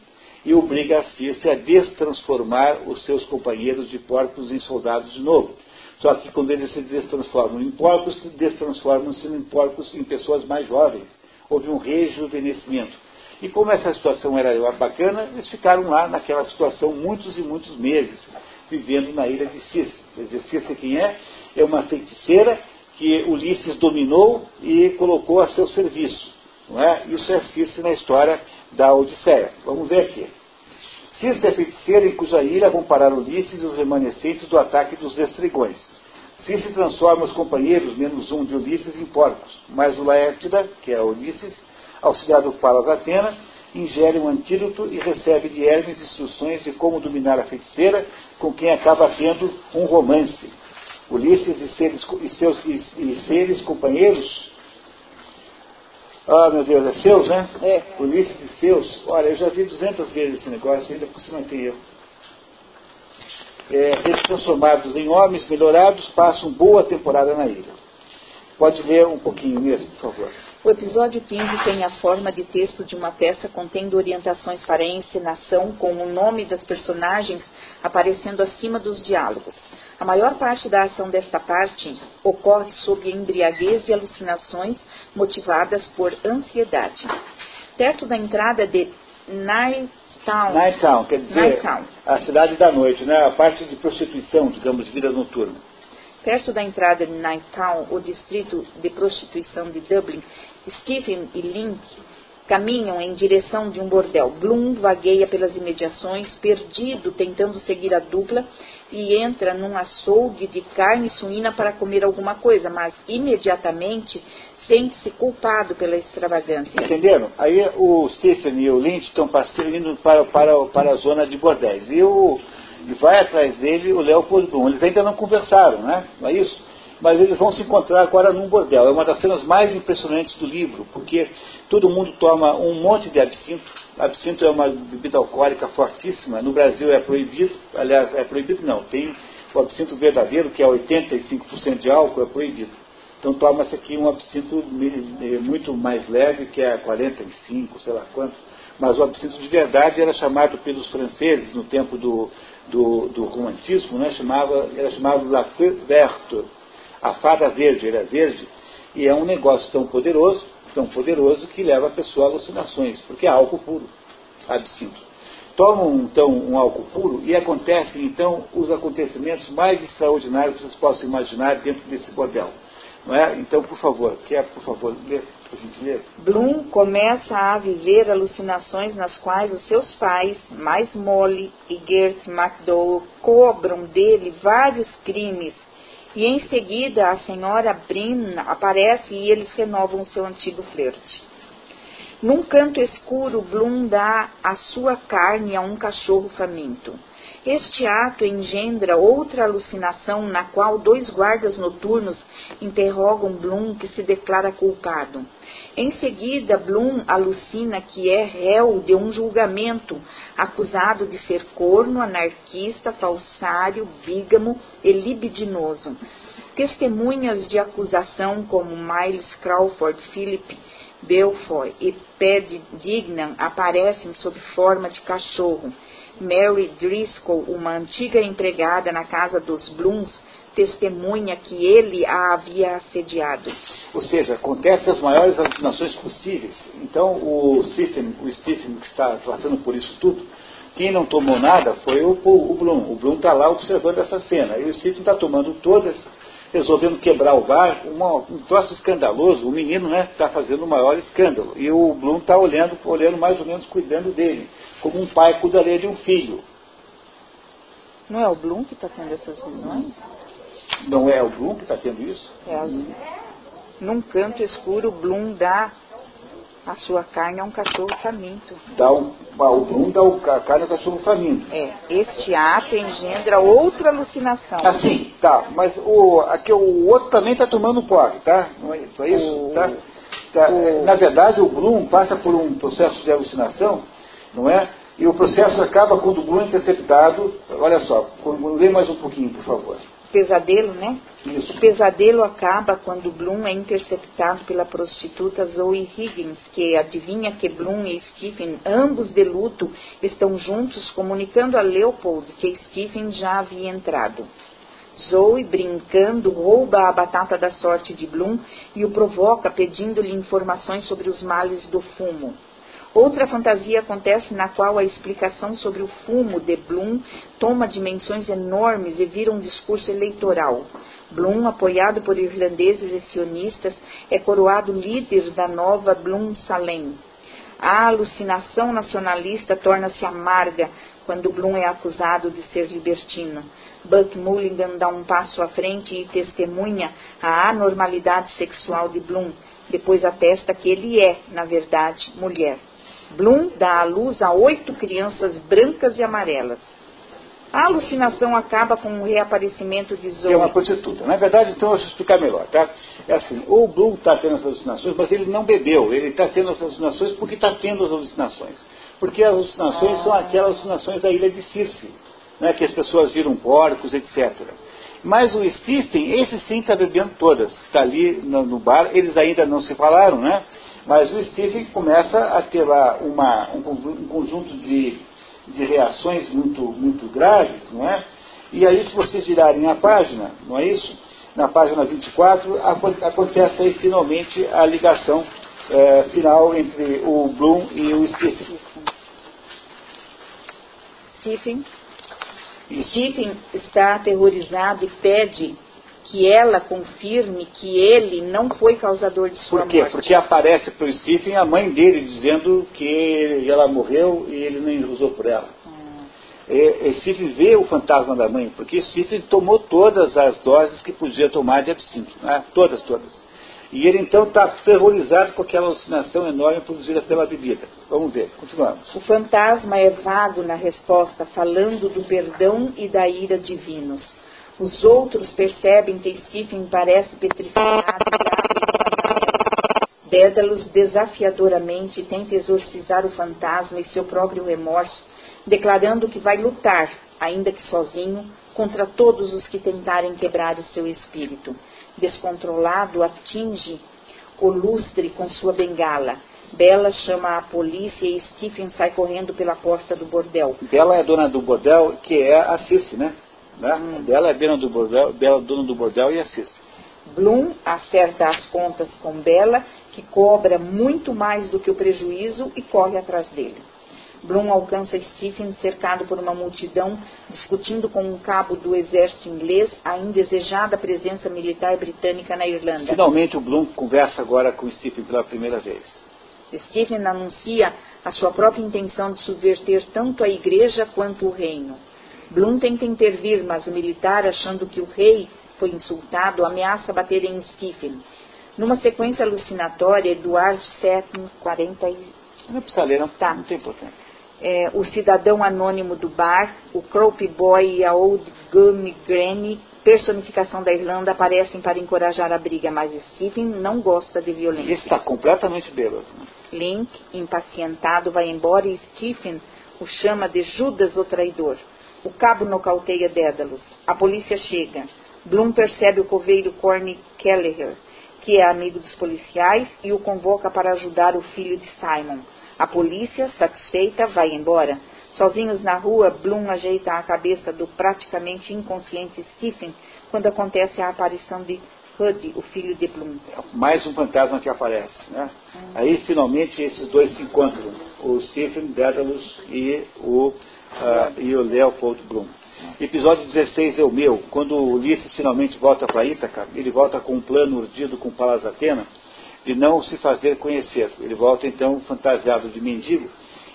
e obriga a Circe a destransformar os seus companheiros de porcos em soldados de novo. Só que quando eles se destransformam em porcos, destransformam-se em porcos em pessoas mais jovens. Houve um rejuvenescimento. E como essa situação era bacana, eles ficaram lá naquela situação muitos e muitos meses, vivendo na ilha de Circe. Quer dizer, Circe quem é? É uma feiticeira que Ulisses dominou e colocou a seu serviço. Não é? Isso é na história da Odisseia. Vamos ver aqui. Circe é feiticeira em cuja ilha vão parar Ulisses e os remanescentes do ataque dos Destrigões. Circe transforma os companheiros, menos um de Ulisses, em porcos, mas o Laértida, que é Ulisses, auxiliado por Palas Atena, ingere um antídoto e recebe de Hermes instruções de como dominar a feiticeira, com quem acaba tendo um romance. Ulisses e seres, e seus, e, e seres companheiros. Ah, meu Deus, é seus, né? É. Ulisses e seus. Olha, eu já vi 200 vezes esse negócio, ainda por cima tem eu. É, eles transformados em homens melhorados passam boa temporada na ilha. Pode ler um pouquinho mesmo, por favor. O episódio 15 tem a forma de texto de uma peça contendo orientações para a encenação, com o nome das personagens aparecendo acima dos diálogos. A maior parte da ação desta parte ocorre sob embriaguez e alucinações motivadas por ansiedade. Perto da entrada de Nighttown. Nighttown, quer dizer, Nighttown. a cidade da noite, né? a parte de prostituição, digamos, vida noturna. Perto da entrada de Nighttown, o distrito de prostituição de Dublin, Stephen e Link caminham em direção de um bordel. Bloom vagueia pelas imediações, perdido, tentando seguir a dupla, e entra num açougue de carne suína para comer alguma coisa, mas imediatamente sente-se culpado pela extravagância. Entenderam? Aí o Stephen e o Lynch estão indo para, para, para a zona de bordéis. E, o, e vai atrás dele o Leopold Bloom. Eles ainda não conversaram, né? Não é isso? mas eles vão se encontrar agora num bordel. É uma das cenas mais impressionantes do livro, porque todo mundo toma um monte de absinto. Absinto é uma bebida alcoólica fortíssima. No Brasil é proibido, aliás, é proibido não, tem o absinto verdadeiro, que é 85% de álcool, é proibido. Então toma-se aqui um absinto muito mais leve, que é 45, sei lá quanto. Mas o absinto de verdade era chamado pelos franceses, no tempo do, do, do romantismo, né, chamava, era chamado La Feu Verte, a fada verde, é verde, e é um negócio tão poderoso, tão poderoso que leva a pessoa a alucinações, porque é álcool puro, absinto. Tomam então um álcool puro e acontecem então os acontecimentos mais extraordinários que vocês possam imaginar dentro desse bordel. Não é? Então, por favor, quer, por favor, ler, por gentileza? Bloom começa a viver alucinações nas quais os seus pais, mais Molly e Gert McDowell, cobram dele vários crimes e em seguida a senhora Brin aparece e eles renovam seu antigo flerte. Num canto escuro, Bloom dá a sua carne a um cachorro faminto. Este ato engendra outra alucinação na qual dois guardas noturnos interrogam Bloom, que se declara culpado. Em seguida, Bloom alucina que é réu de um julgamento, acusado de ser corno, anarquista, falsário, bígamo e libidinoso. Testemunhas de acusação como Miles Crawford, Philip Belfoy e Ped Dignan aparecem sob forma de cachorro. Mary Driscoll, uma antiga empregada na casa dos Blooms, testemunha que ele a havia assediado. Ou seja, acontece as maiores alucinações possíveis. Então, o Stephen, o Stephen que está passando por isso tudo, quem não tomou nada foi o, o Bloom. O Bloom está lá observando essa cena. E o Stephen está tomando todas resolvendo quebrar o bar, uma, um troço escandaloso, o menino está né, tá fazendo o maior escândalo. E o Bloom está olhando, olhando mais ou menos, cuidando dele, como um pai cuidaria de um filho. Não é o Bloom que está tendo essas visões? Não é o Bloom que está tendo isso? É. Num canto escuro, o Bloom dá a sua carne a um cachorro faminto. Dá o Bloom dá a carne ao cachorro faminto. É, este ato engendra outra alucinação. Assim, tá, mas o, aqui, o outro também está tomando porre, tá? Não é, é isso? O, tá? Tá, o, na verdade, o Bloom passa por um processo de alucinação, não é? E o processo acaba quando o Bloom é interceptado. Olha só, lê mais um pouquinho, por favor pesadelo, né? Isso. O pesadelo acaba quando Bloom é interceptado pela prostituta Zoe Higgins, que adivinha que Bloom e Stephen, ambos de luto, estão juntos, comunicando a Leopold que Stephen já havia entrado. Zoe, brincando, rouba a batata da sorte de Bloom e o provoca pedindo-lhe informações sobre os males do fumo. Outra fantasia acontece na qual a explicação sobre o fumo de Bloom toma dimensões enormes e vira um discurso eleitoral. Bloom, apoiado por irlandeses e sionistas, é coroado líder da nova Bloom Salem. A alucinação nacionalista torna-se amarga quando Bloom é acusado de ser libertino. Buck Mulligan dá um passo à frente e testemunha a anormalidade sexual de Bloom, depois atesta que ele é, na verdade, mulher. Bloom dá à luz a oito crianças brancas e amarelas. A alucinação acaba com o reaparecimento de Zoe. É uma prostituta. Na verdade, então, eu vou explicar melhor, tá? É assim, o Bloom está tendo essas alucinações, mas ele não bebeu. Ele está tendo essas alucinações porque está tendo as alucinações. Porque as alucinações ah. são aquelas alucinações da ilha de Circe, né, que as pessoas viram porcos, etc. Mas o Stephen, esse sim está bebendo todas. Está ali no bar, eles ainda não se falaram, né? Mas o Stephen começa a ter lá uma, um, conjunto de, de reações muito, muito graves, não é? E aí, se vocês virarem a página, não é isso? Na página 24, acontece aí finalmente a ligação é, final entre o Bloom e o Stephen. Stephen. Stephen está aterrorizado e pede que ela confirme que ele não foi causador de sua Por quê? morte. Porque aparece para o Stephen a mãe dele dizendo que ela morreu e ele nem usou por ela. Hum. E, e Stephen vê o fantasma da mãe, porque Stephen tomou todas as doses que podia tomar de absinto, né? todas, todas. E ele então está terrorizado com aquela alucinação enorme produzida pela bebida. Vamos ver, continuamos. O fantasma é vago na resposta, falando do perdão e da ira divinos. Os outros percebem que Stephen parece petrificado Dédalus desafiadoramente tenta exorcizar o fantasma e seu próprio remorso, declarando que vai lutar, ainda que sozinho, contra todos os que tentarem quebrar o seu espírito. Descontrolado, atinge o lustre com sua bengala. Bela chama a polícia e Stephen sai correndo pela porta do bordel. Bela é dona do bordel, que é a Circe, né? Né? Hum. Dela é dona do bordel, Bela dona do bordel e assiste. Bloom acerta as contas com Bela, que cobra muito mais do que o prejuízo e corre atrás dele. Bloom alcança Stephen cercado por uma multidão, discutindo com um cabo do exército inglês a indesejada presença militar britânica na Irlanda. Finalmente o Bloom conversa agora com Stephen pela primeira vez. Stephen anuncia a sua própria intenção de subverter tanto a igreja quanto o reino. Bloom tenta intervir, mas o militar, achando que o rei foi insultado, ameaça bater em Stephen. Numa sequência alucinatória, Eduardo Seton, 40 e... Não precisa ler, não, tá. não tem importância. é, o cidadão anônimo do bar, o Crope Boy e a Old Gummy Granny, personificação da Irlanda, aparecem para encorajar a briga, mas Stephen não gosta de violência. Está completamente bêbado. Link, impacientado, vai embora e Stephen o chama de Judas o traidor. O cabo nocauteia Dédalus. A polícia chega. Bloom percebe o coveiro Corny Kelleher, que é amigo dos policiais, e o convoca para ajudar o filho de Simon. A polícia, satisfeita, vai embora. Sozinhos na rua, Bloom ajeita a cabeça do praticamente inconsciente Stephen quando acontece a aparição de Hud, o filho de Bloom. Mais um fantasma que aparece. Né? Hum. Aí, finalmente, esses dois se encontram. O Stephen Dedalus e o, uh, e o Leopold Bloom. Episódio 16 é o meu. Quando Ulisses finalmente volta para Ítaca, ele volta com um plano urdido com Palas Atena de não se fazer conhecer. Ele volta então fantasiado de mendigo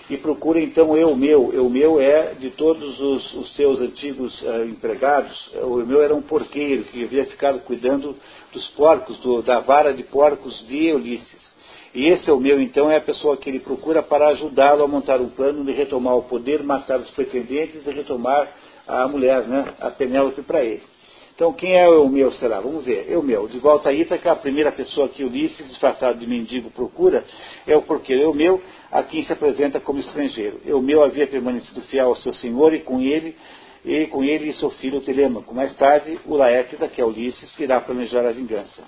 e procura então eu meu. Eu meu é de todos os, os seus antigos uh, empregados. O meu era um porqueiro que havia ficado cuidando dos porcos, do, da vara de porcos de Ulisses. E esse é o meu, então, é a pessoa que ele procura para ajudá-lo a montar um plano de retomar o poder, matar os pretendentes e retomar a mulher, né, a Penélope para ele. Então, quem é o meu, será? Vamos ver. Eu meu. De volta a Ítaca, a primeira pessoa que Ulisses, disfarçado de mendigo, procura é o porqueiro Eu meu, a quem se apresenta como estrangeiro. Eu meu havia permanecido fiel ao seu senhor e com ele e com ele e seu filho Telêmaco. Mais tarde, o Laétida, que é Ulisses, irá planejar a vingança.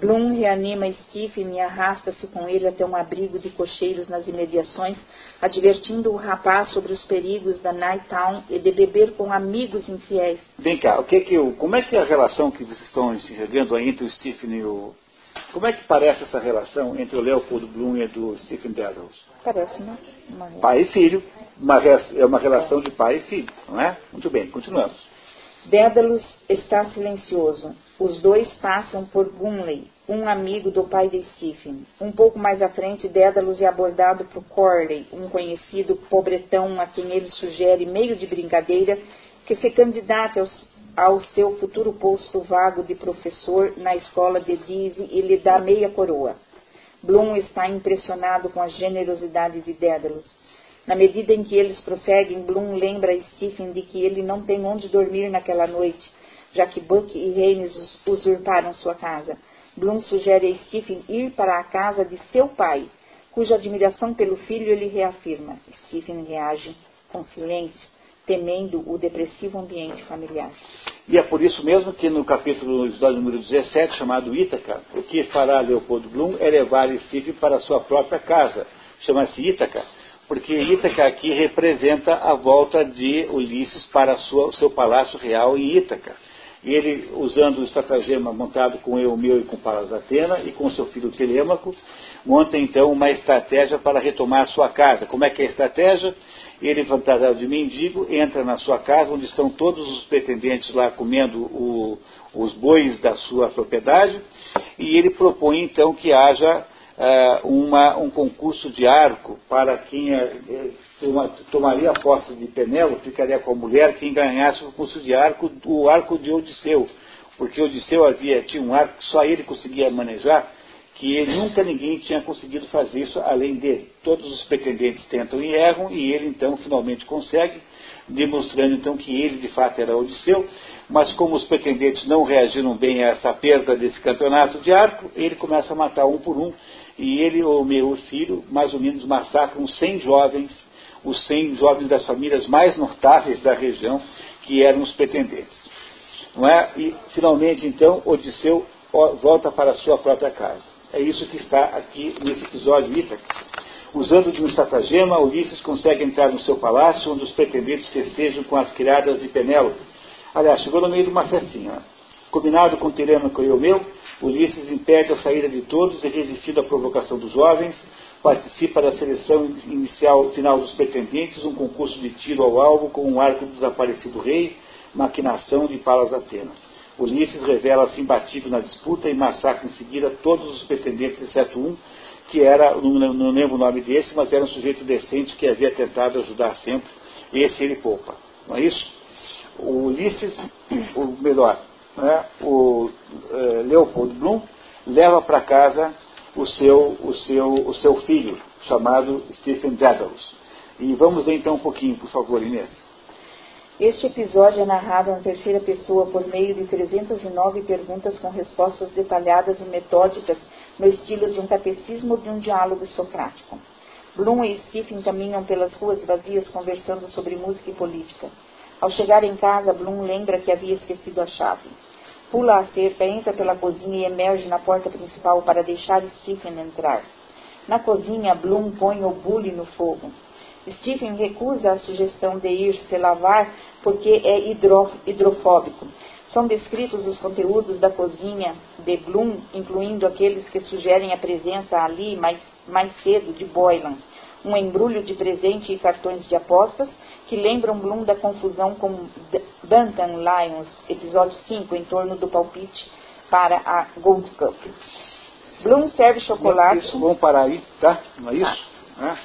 Bloom reanima Stephen e arrasta-se com ele até um abrigo de cocheiros nas imediações, advertindo o rapaz sobre os perigos da Night Town e de beber com amigos infiéis. Vem cá, o que que eu, como é que é a relação que vocês estão enxergando entre o Stephen e o... Como é que parece essa relação entre o Leopold Bloom e do Stephen Dedalus? Parece, né? Uma... Pai e filho. Uma, é uma relação de pai e filho, não é? Muito bem, continuamos. Dédalus está silencioso. Os dois passam por Gunley, um amigo do pai de Stephen. Um pouco mais à frente, Dédalus é abordado por Corley, um conhecido pobretão a quem ele sugere, meio de brincadeira, que se candidate aos, ao seu futuro posto vago de professor na escola de Dizzy e lhe dá meia coroa. Bloom está impressionado com a generosidade de Dédalus. Na medida em que eles prosseguem, Bloom lembra a Stephen de que ele não tem onde dormir naquela noite, já que Buck e Haynes usurparam sua casa. Bloom sugere a Stephen ir para a casa de seu pai, cuja admiração pelo filho ele reafirma. Stephen reage com silêncio, temendo o depressivo ambiente familiar. E é por isso mesmo que no capítulo episódio número 17, chamado Ítaca, o que fará Leopoldo Bloom é levar Stephen para sua própria casa. Chama-se Ítaca porque Ítaca aqui representa a volta de Ulisses para o seu palácio real em Ítaca. E ele, usando o estratagema montado com Eumeu e com Palas Atena e com seu filho Telêmaco, monta então uma estratégia para retomar sua casa. Como é que é a estratégia? Ele, fantasiado de mendigo, entra na sua casa, onde estão todos os pretendentes lá comendo o, os bois da sua propriedade, e ele propõe então que haja uh, uma, um concurso de arco para quem uh, tomaria a posse de Penélope, ficaria com a mulher, quem ganhasse o concurso de arco, o arco de Odisseu. Porque Odisseu havia, tinha um arco que só ele conseguia manejar, que nunca ninguém tinha conseguido fazer isso além dele. Todos os pretendentes tentam e erram, e ele então finalmente consegue, demonstrando então que ele de fato era Odisseu, mas como os pretendentes não reagiram bem a essa perda desse campeonato de arco, ele começa a matar um por um, e ele, o meu filho, mais ou menos massacram 100 jovens, os 100 jovens das famílias mais notáveis da região, que eram os pretendentes. Não é? E, finalmente, então, Odisseu volta para a sua própria casa. É isso que está aqui nesse episódio Ítaca. Usando de um estratagema, Ulisses consegue entrar no seu palácio, onde os pretendentes festejam com as criadas de Penélope. Aliás, chegou no meio de uma festinha. Combinado com Telêmaco e Eumeu, Ulisses impede a saída de todos e, resistindo à provocação dos jovens, participa da seleção inicial final dos pretendentes, um concurso de tiro ao alvo com um arco do desaparecido rei, maquinação de Palas Atena. Ulisses revela-se imbatível na disputa e massacra em seguida todos os pretendentes, exceto um, que era, não, lembro o nome desse, mas era um sujeito decente que havia tentado ajudar sempre. Esse ele poupa. Não é isso? O Ulisses, o melhor, né, o uh, Leopold Bloom leva para casa o seu, o, seu, o seu filho, chamado Stephen Dedalus. E vamos ler então um pouquinho, por favor, Inês. Este episódio é narrado em terceira pessoa por meio de 309 perguntas com respostas detalhadas e metódicas no estilo de um catecismo de um diálogo socrático. Bloom e Stephen caminham pelas ruas vazias conversando sobre música e política. Ao chegar em casa, Bloom lembra que havia esquecido a chave. Pula a cerca, entra pela cozinha e emerge na porta principal para deixar Stephen entrar. Na cozinha, Bloom põe o bule no fogo. Stephen recusa a sugestão de ir se lavar porque é hidro, hidrofóbico. São descritos os conteúdos da cozinha de Bloom, incluindo aqueles que sugerem a presença ali mais, mais cedo de Boylan, um embrulho de presente e cartões de apostas que lembram Bloom da confusão com Bantam Lions, episódio 5, em torno do palpite para a Gold Cup. Bloom serve chocolate. Vamos parar aí, tá? Não é isso? Ah.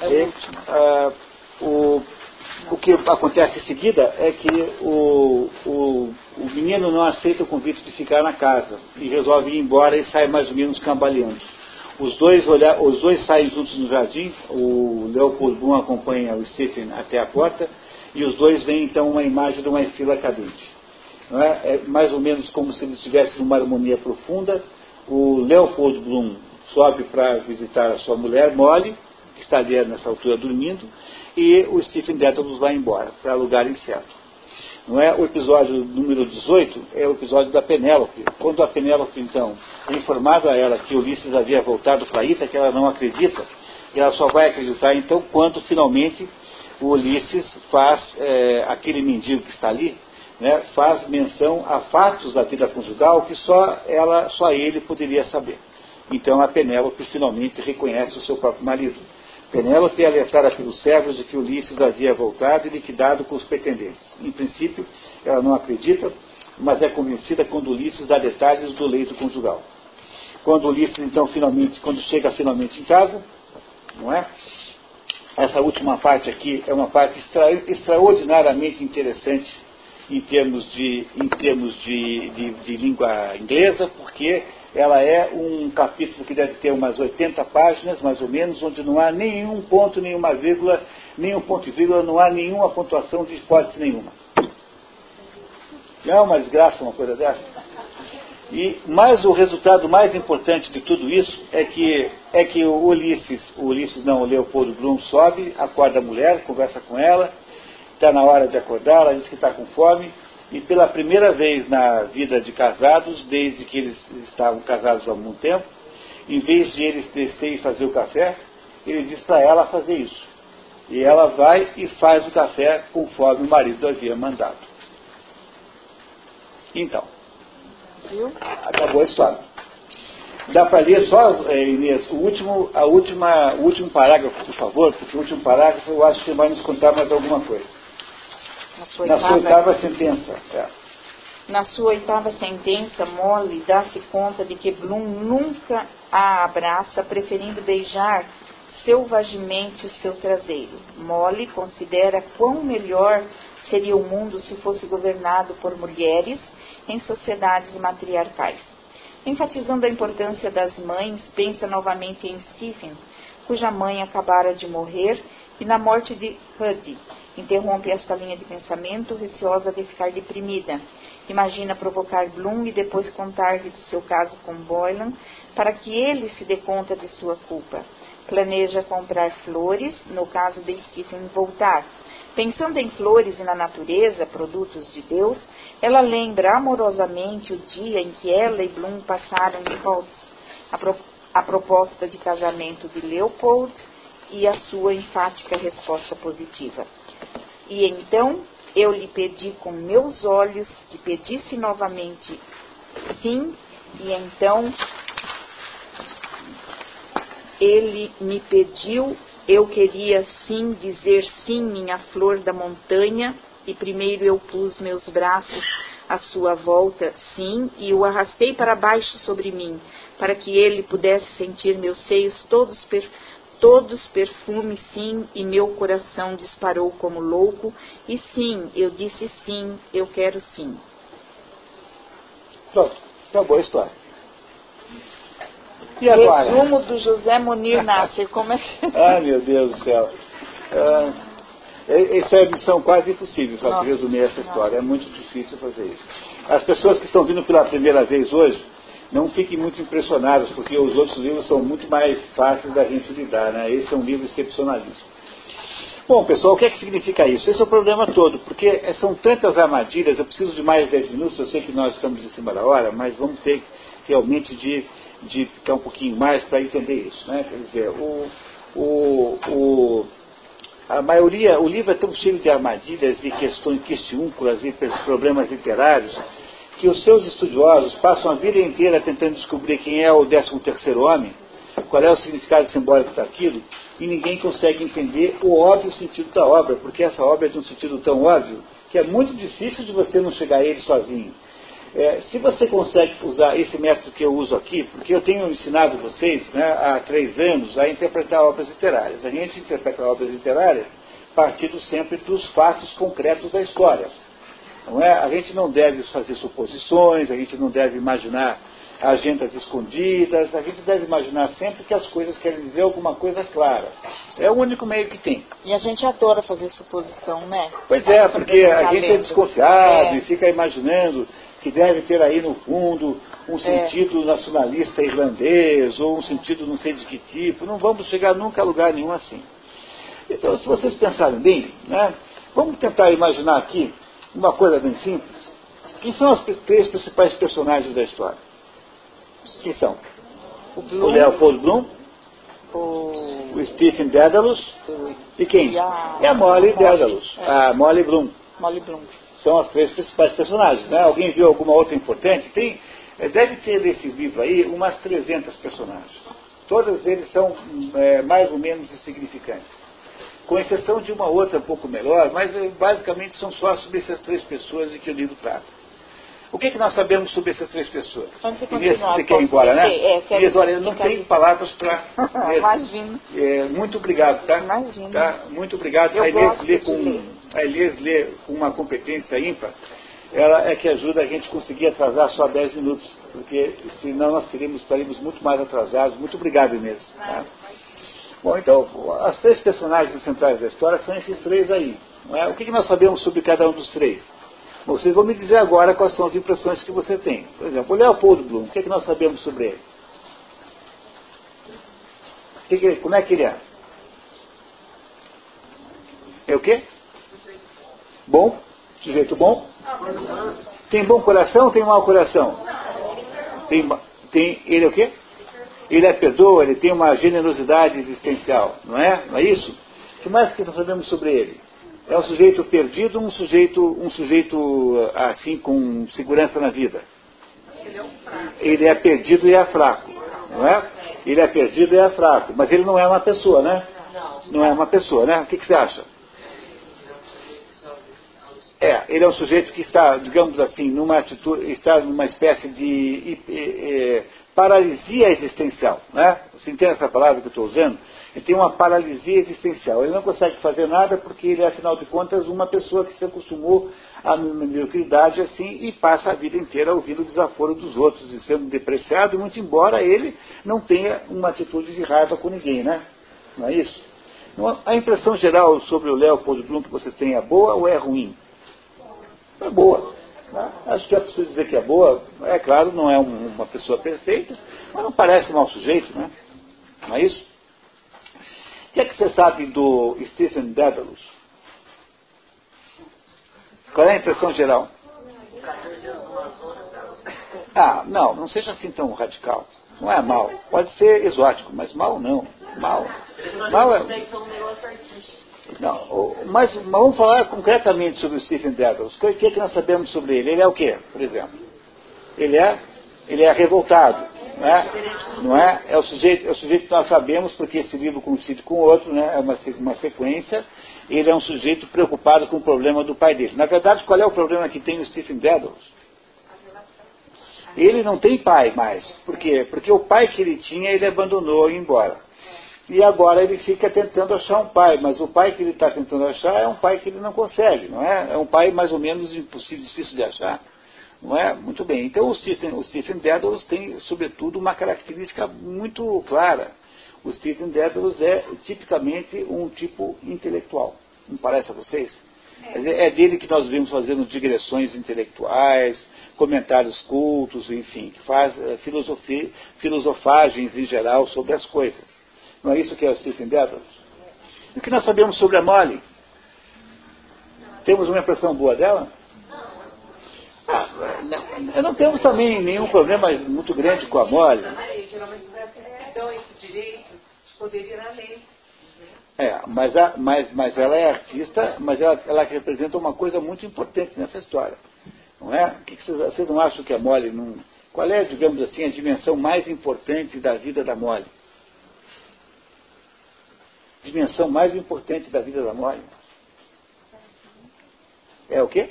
E, uh, o, o que acontece em seguida é que o, o, o menino não aceita o convite de ficar na casa e resolve ir embora e sai mais ou menos cambaleando. Os dois, os dois saem juntos no jardim, o Leopold Bloom acompanha o Stephen até a porta, e os dois veem então uma imagem de uma estrela cadente. É? é? mais ou menos como se eles estivessem numa harmonia profunda. O Leopold Bloom sobe para visitar a sua mulher, Molly, que está ali nessa altura dormindo, e o Stephen Dedalus vai embora para lugar incerto. Não é? O episódio número 18 é o episódio da Penélope. Quando a Penélope, então, é informada a ela que Ulisses havia voltado para Ita, que ela não acredita, ela só vai acreditar, então, quando finalmente o Ulisses faz, é, aquele mendigo que está ali, né, faz menção a fatos da vida conjugal que só, ela, só ele poderia saber. Então a Penélope finalmente reconhece o seu próprio marido. Penélope alertada pelos servos de que Ulisses havia voltado e liquidado com os pretendentes. Em princípio, ela não acredita, mas é convencida quando Ulisses dá detalhes do leito conjugal. Quando Ulisses, então, finalmente, quando chega finalmente em casa, não é? Essa última parte aqui é uma parte extra, extraordinariamente interessante em termos de, em termos de, de, de língua inglesa, porque ela é um capítulo que deve ter umas 80 páginas, mais ou menos, onde não há nenhum ponto, nenhuma vírgula, nenhum ponto e vírgula, não há nenhuma pontuação de hipótese nenhuma. Não é uma desgraça uma coisa dessa? E, mas o resultado mais importante de tudo isso é que, é que o Ulisses, o Ulisses não, o Leopoldo Brum sobe, acorda a mulher, conversa com ela, está na hora de acordar, ela diz que está com fome, e pela primeira vez na vida de casados, desde que eles estavam casados há muito tempo, em vez de eles descer e fazer o café, ele diz para ela fazer isso. E ela vai e faz o café conforme o marido havia mandado. Então, acabou a história. Dá para ler só, é, Inês, o último, a última, o último parágrafo, por favor, porque o último parágrafo eu acho que vai nos contar mais alguma coisa. Na sua, na oitava, sua oitava sentença. É. Na sua oitava sentença, Molly dá-se conta de que Bloom nunca a abraça, preferindo beijar selvagemente seu traseiro. Molly considera quão melhor seria o mundo se fosse governado por mulheres em sociedades matriarcais. Enfatizando a importância das mães, pensa novamente em Stephen, cuja mãe acabara de morrer, e na morte de Huddy, Interrompe esta linha de pensamento, receosa de ficar deprimida. Imagina provocar Bloom e depois contar-lhe do seu caso com Boylan, para que ele se dê conta de sua culpa. Planeja comprar flores, no caso de Stephen voltar. Pensando em flores e na natureza, produtos de Deus, ela lembra amorosamente o dia em que ela e Bloom passaram em Colts, a, pro, a proposta de casamento de Leopold e a sua enfática resposta positiva. E então eu lhe pedi com meus olhos que pedisse novamente sim, e então ele me pediu, eu queria sim dizer sim, minha flor da montanha, e primeiro eu pus meus braços à sua volta, sim, e o arrastei para baixo sobre mim, para que ele pudesse sentir meus seios todos perfeitos todos perfumes, sim, e meu coração disparou como louco, e sim, eu disse sim, eu quero sim. Pronto, acabou a história. E agora? Resumo do José Monir Nasser, como é que... Ai, meu Deus do céu. Ah, essa é a missão quase impossível, para resumir essa história. É muito difícil fazer isso. As pessoas que estão vindo pela primeira vez hoje, não fiquem muito impressionados, porque os outros livros são muito mais fáceis da gente lidar. Né? Esse é um livro excepcionalista. Bom, pessoal, o que é que significa isso? Esse é o problema todo, porque são tantas armadilhas, eu preciso de mais 10 minutos, eu sei que nós estamos em cima da hora, mas vamos ter realmente de, de ficar um pouquinho mais para entender isso. Né? Quer dizer, o, o, o, a maioria, o livro é tão cheio de armadilhas e questões questiúnculas e problemas literários, que os seus estudiosos passam a vida inteira tentando descobrir quem é o 13 terceiro homem, qual é o significado simbólico daquilo, e ninguém consegue entender o óbvio sentido da obra, porque essa obra é de um sentido tão óbvio que é muito difícil de você não chegar a ele sozinho. É, se você consegue usar esse método que eu uso aqui, porque eu tenho ensinado vocês né, há três anos a interpretar obras literárias. A gente interpreta obras literárias partindo sempre dos fatos concretos da história. Não é? A gente não deve fazer suposições, a gente não deve imaginar agendas escondidas, a gente deve imaginar sempre que as coisas querem dizer alguma coisa clara. É o único meio que tem. E a gente adora fazer suposição, né? Pois é, porque a gente é desconfiado é. e fica imaginando que deve ter aí no fundo um é. sentido é. nacionalista irlandês ou um sentido não sei de que tipo. Não vamos chegar nunca a lugar nenhum assim. Então, se vocês pensarem bem, né, vamos tentar imaginar aqui uma coisa bem simples. Quem são os três principais personagens da história? Quem são? O, Bloom, o Leopold Bloom, o, o Stephen Dedalus e quem? E a, é a Molly Dedalus, é. a Molly Bloom. Molly Bloom. São as três principais personagens. Né? Alguém viu alguma outra importante? Tem, é, deve ter nesse livro aí umas 300 personagens. Todos eles são é, mais ou menos insignificantes. Com exceção de uma outra um pouco melhor, mas é, basicamente são só sobre essas três pessoas de que o livro trata. O que, é que nós sabemos sobre essas três pessoas? Quando você você quer ir embora, né? É, Inês, olha, eu não tenho palavras para. Imagino. É, muito obrigado, tá? Imagino. Tá? Muito obrigado. Eu a Inês lê com, a Inês lê com uma competência ímpar. Ela é que ajuda a gente a conseguir atrasar só 10 minutos, porque senão nós teríamos, estaríamos muito mais atrasados. Muito obrigado, Inês. Tá? Bom, então, as três personagens centrais da história são esses três aí. É? O que, nós sabemos sobre cada um dos três? Vocês vão me dizer agora quais são as impressões que você tem. Por exemplo, o Leopoldo Bloom, o que, é que nós sabemos sobre ele? Que que, como é que ele é? É o quê? Bom? Sujeito bom? Tem bom coração ou tem mau coração? Tem, tem, ele é o quê? Ele é perdoa, ele tem uma generosidade existencial, não é? Não é isso? O que mais que nós sabemos sobre ele? É um sujeito perdido, um sujeito, um sujeito assim com segurança na vida. Ele é perdido e é fraco, não é? Ele é perdido e é fraco, mas ele não é uma pessoa, né? Não é uma pessoa, né? O que, que você acha? É, ele é um sujeito que está, digamos assim, numa atitude, está numa espécie de paralisia existencial, né? Você entende essa palavra que eu estou usando? Ele tem uma paralisia existencial. Ele não consegue fazer nada porque ele é, afinal de contas, uma pessoa que se acostumou à mediocridade assim e passa a vida inteira ouvindo o desaforo dos outros e sendo depreciado, muito embora ele não tenha uma atitude de raiva com ninguém, né? Não é isso? A impressão geral sobre o Leopold Bloom que você tem é boa ou é ruim? É boa. Né? Acho que é preciso dizer que é boa. É claro, não é uma pessoa perfeita, mas não parece mau sujeito, né? Não é isso? O que é que você sabe do Stephen Dedalus? Qual é a impressão geral? Ah, não, não seja assim tão radical. Não é mal. Pode ser exótico, mas mal não. Mal. Mal é. Não, mas vamos falar concretamente sobre o Stephen Dedalus. O que, é que nós sabemos sobre ele? Ele é o quê, por exemplo? Ele é, ele é revoltado, é? Não é? É o sujeito, é o sujeito que nós sabemos porque esse livro coincide com o outro, né? É uma, uma sequência. Ele é um sujeito preocupado com o problema do pai dele. Na verdade, qual é o problema que tem o Stephen Dedalus? Ele não tem pai mais. Por quê? Porque o pai que ele tinha, ele abandonou e embora. E agora ele fica tentando achar um pai, mas o pai que ele está tentando achar é um pai que ele não consegue, não é? É um pai mais ou menos impossível, difícil de achar. Não é? Muito bem. Então o Stephen, o Stephen Dedalus tem, sobretudo, uma característica muito clara. O Stephen Dedalus é tipicamente um tipo intelectual. Não parece a vocês? É. é dele que nós vimos fazendo digressões intelectuais, comentários cultos, enfim, que faz é, filosofia, filosofagens em geral sobre as coisas. Não é isso que é o Dedalus? E o que nós sabemos sobre a Molly? Temos uma impressão boa dela? Ah, não, não temos também nenhum problema muito grande com a Molly. É, mas, a, mas, mas ela é artista, mas ela, ela representa uma coisa muito importante nessa história. Não é? Que que vocês, vocês não acham que a Molly não. Qual é, digamos assim, a dimensão mais importante da vida da Molly? Dimensão mais importante da vida da Molly? É o quê?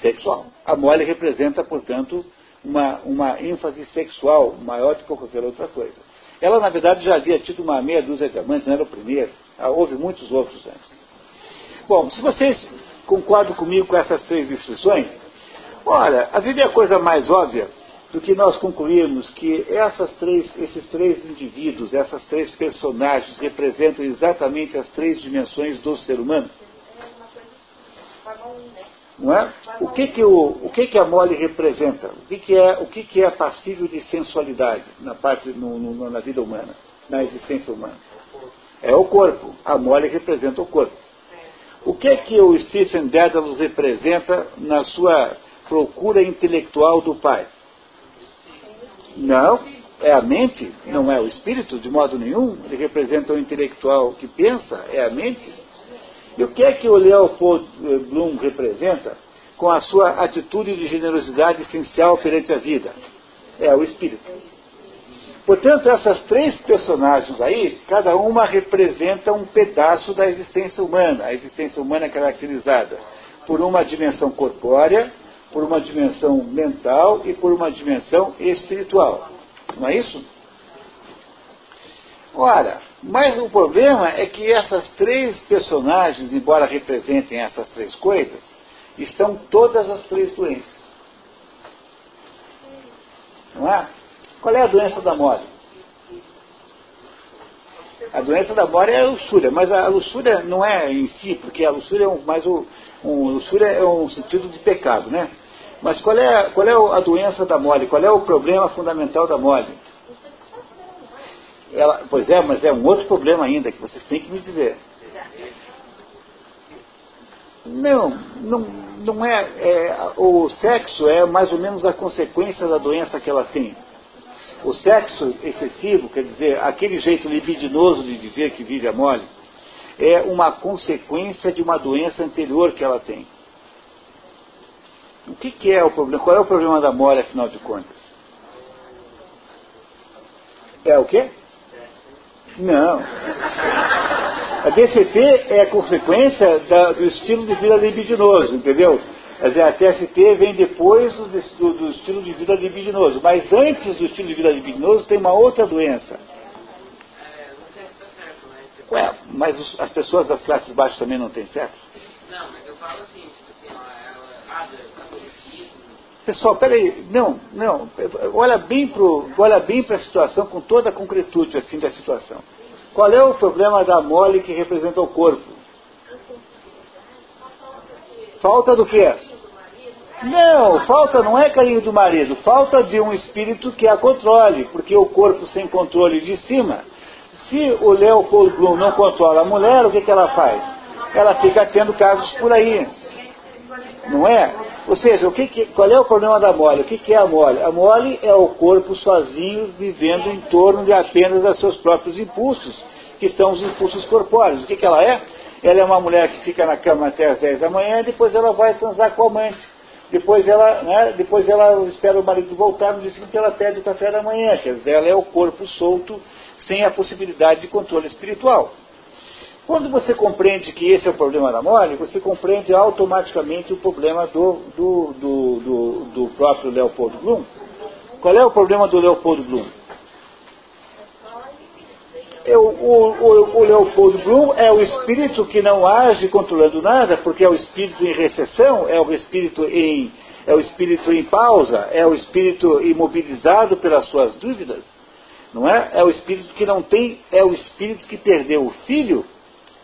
Sexual. A Molly representa, portanto, uma, uma ênfase sexual maior do que qualquer outra coisa. Ela, na verdade, já havia tido uma meia dúzia de amantes, não era o primeiro. Ah, houve muitos outros antes. Bom, se vocês concordam comigo com essas três instruções, olha, havia a coisa mais óbvia do que nós concluirmos que três, esses três indivíduos, essas três personagens representam exatamente as três dimensões do ser humano. Não é? O que que, o, o que, que a mole representa? O que, que, é, o que, que é passível de sensualidade na, parte, no, no, na vida humana, na existência humana? É o corpo. A mole representa o corpo. O que é que o Stephen Dedalus representa na sua procura intelectual do pai? Não, é a mente, não é o espírito, de modo nenhum. Ele representa o intelectual que pensa, é a mente. E o que é que o Leopold eh, Bloom representa com a sua atitude de generosidade essencial perante a vida? É o espírito. Portanto, essas três personagens aí, cada uma representa um pedaço da existência humana. A existência humana é caracterizada por uma dimensão corpórea, por uma dimensão mental e por uma dimensão espiritual. Não é isso? Ora, mas o problema é que essas três personagens, embora representem essas três coisas, estão todas as três doentes. Não é? Qual é a doença da morte? A doença da morte é a luxúria, mas a luxúria não é em si, porque a luxúria é um, mais o, um, luxúria é um sentido de pecado, né? Mas qual é, qual é a doença da mole? Qual é o problema fundamental da mole? Ela, pois é, mas é um outro problema ainda que vocês têm que me dizer. Não, não, não é, é, O sexo é mais ou menos a consequência da doença que ela tem. O sexo excessivo, quer dizer, aquele jeito libidinoso de viver que vive a mole, é uma consequência de uma doença anterior que ela tem. O que, que é o problema? Qual é o problema da mole, afinal de contas? É o quê? Não. A DCT é consequência da, do estilo de vida libidinoso, entendeu? Quer dizer, a TST vem depois do, do, do, estilo de vida libidinoso. Mas antes do estilo de vida libidinoso tem uma outra doença. Ué, mas os, as pessoas das classes baixas também não têm sexo? Não, mas eu falo assim, tipo assim, ela, ela, Pessoal, peraí, não, não, olha bem para a situação com toda a concretude assim da situação. Qual é o problema da mole que representa o corpo? Falta do quê? Não, falta não é carinho do marido, falta de um espírito que a controle, porque o corpo sem controle de cima. Se o Leopold Bloom não controla a mulher, o que, que ela faz? Ela fica tendo casos por aí. Não é? Ou seja, o que que, qual é o problema da mole? O que, que é a mole? A mole é o corpo sozinho vivendo em torno de apenas dos seus próprios impulsos, que são os impulsos corpóreos. O que, que ela é? Ela é uma mulher que fica na cama até as 10 da manhã depois ela vai transar com o amante. Depois ela, né, depois ela espera o marido voltar, no dia seguinte ela pede o café da manhã. Quer dizer, ela é o corpo solto, sem a possibilidade de controle espiritual. Quando você compreende que esse é o problema da mole, você compreende automaticamente o problema do, do, do, do, do próprio Leopold Bloom. Qual é o problema do Leopold Bloom? É o, o, o, Leopold Bloom é o espírito que não age controlando nada, porque é o espírito em recessão, é o espírito em, é o espírito em pausa, é o espírito imobilizado pelas suas dúvidas. Não é? É o espírito que não tem, é o espírito que perdeu o filho,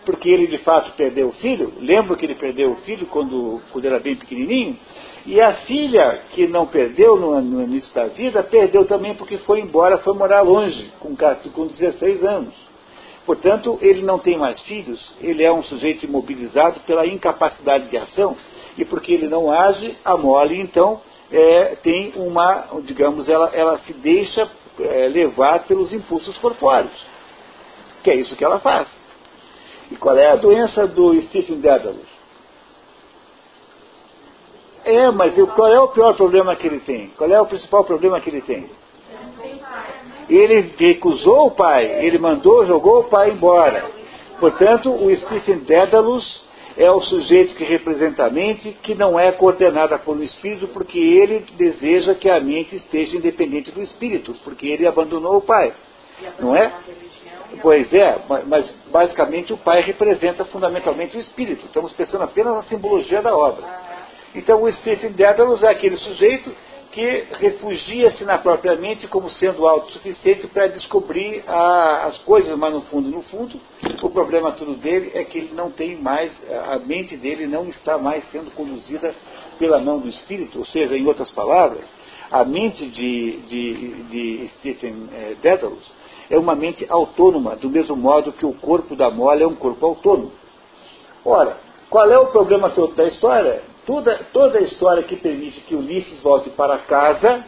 porque ele de fato perdeu o filho. Lembra que ele perdeu o filho quando, quando era bem pequenininho? E a filha que não perdeu no, no início da vida, perdeu também porque foi embora, foi morar longe, com, com 16 anos. Portanto, ele não tem mais filhos, ele é um sujeito imobilizado pela incapacidade de ação, e porque ele não age, a mole, então, é, tem uma, digamos, ela, ela se deixa é, levar pelos impulsos corpóreos, que é isso que ela faz. E qual é a doença do Stephen Dedalus? É, mas qual é o pior problema que ele tem? Qual é o principal problema que ele tem? Ele recusou o pai, ele mandou, jogou o pai embora. Portanto, o Stephen Dedalus é o sujeito que representa a mente, que não é coordenada um espírito, porque ele deseja que a mente esteja independente do espírito, porque ele abandonou o pai. Não é? Pois é, mas basicamente o pai representa fundamentalmente o espírito. Estamos pensando apenas na simbologia da obra. Então o Stephen Dedalus é aquele sujeito que refugia-se na própria mente como sendo autossuficiente para descobrir a, as coisas, mas no fundo, no fundo, o problema todo dele é que ele não tem mais, a mente dele não está mais sendo conduzida pela mão do espírito, ou seja, em outras palavras, a mente de, de, de Stephen eh, Dedalus é uma mente autônoma, do mesmo modo que o corpo da mole é um corpo autônomo. Ora, qual é o problema todo da história? Toda, toda a história que permite que Ulisses volte para casa,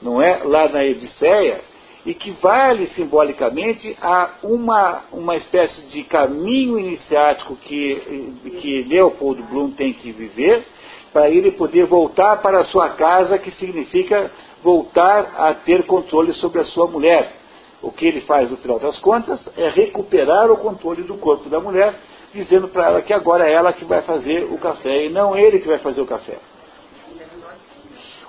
não é? Lá na Odisseia, e que vale simbolicamente a uma, uma espécie de caminho iniciático que, que Leopold Bloom tem que viver, para ele poder voltar para a sua casa, que significa voltar a ter controle sobre a sua mulher. O que ele faz, no final das contas, é recuperar o controle do corpo da mulher dizendo para ela que agora é ela que vai fazer o café e não ele que vai fazer o café.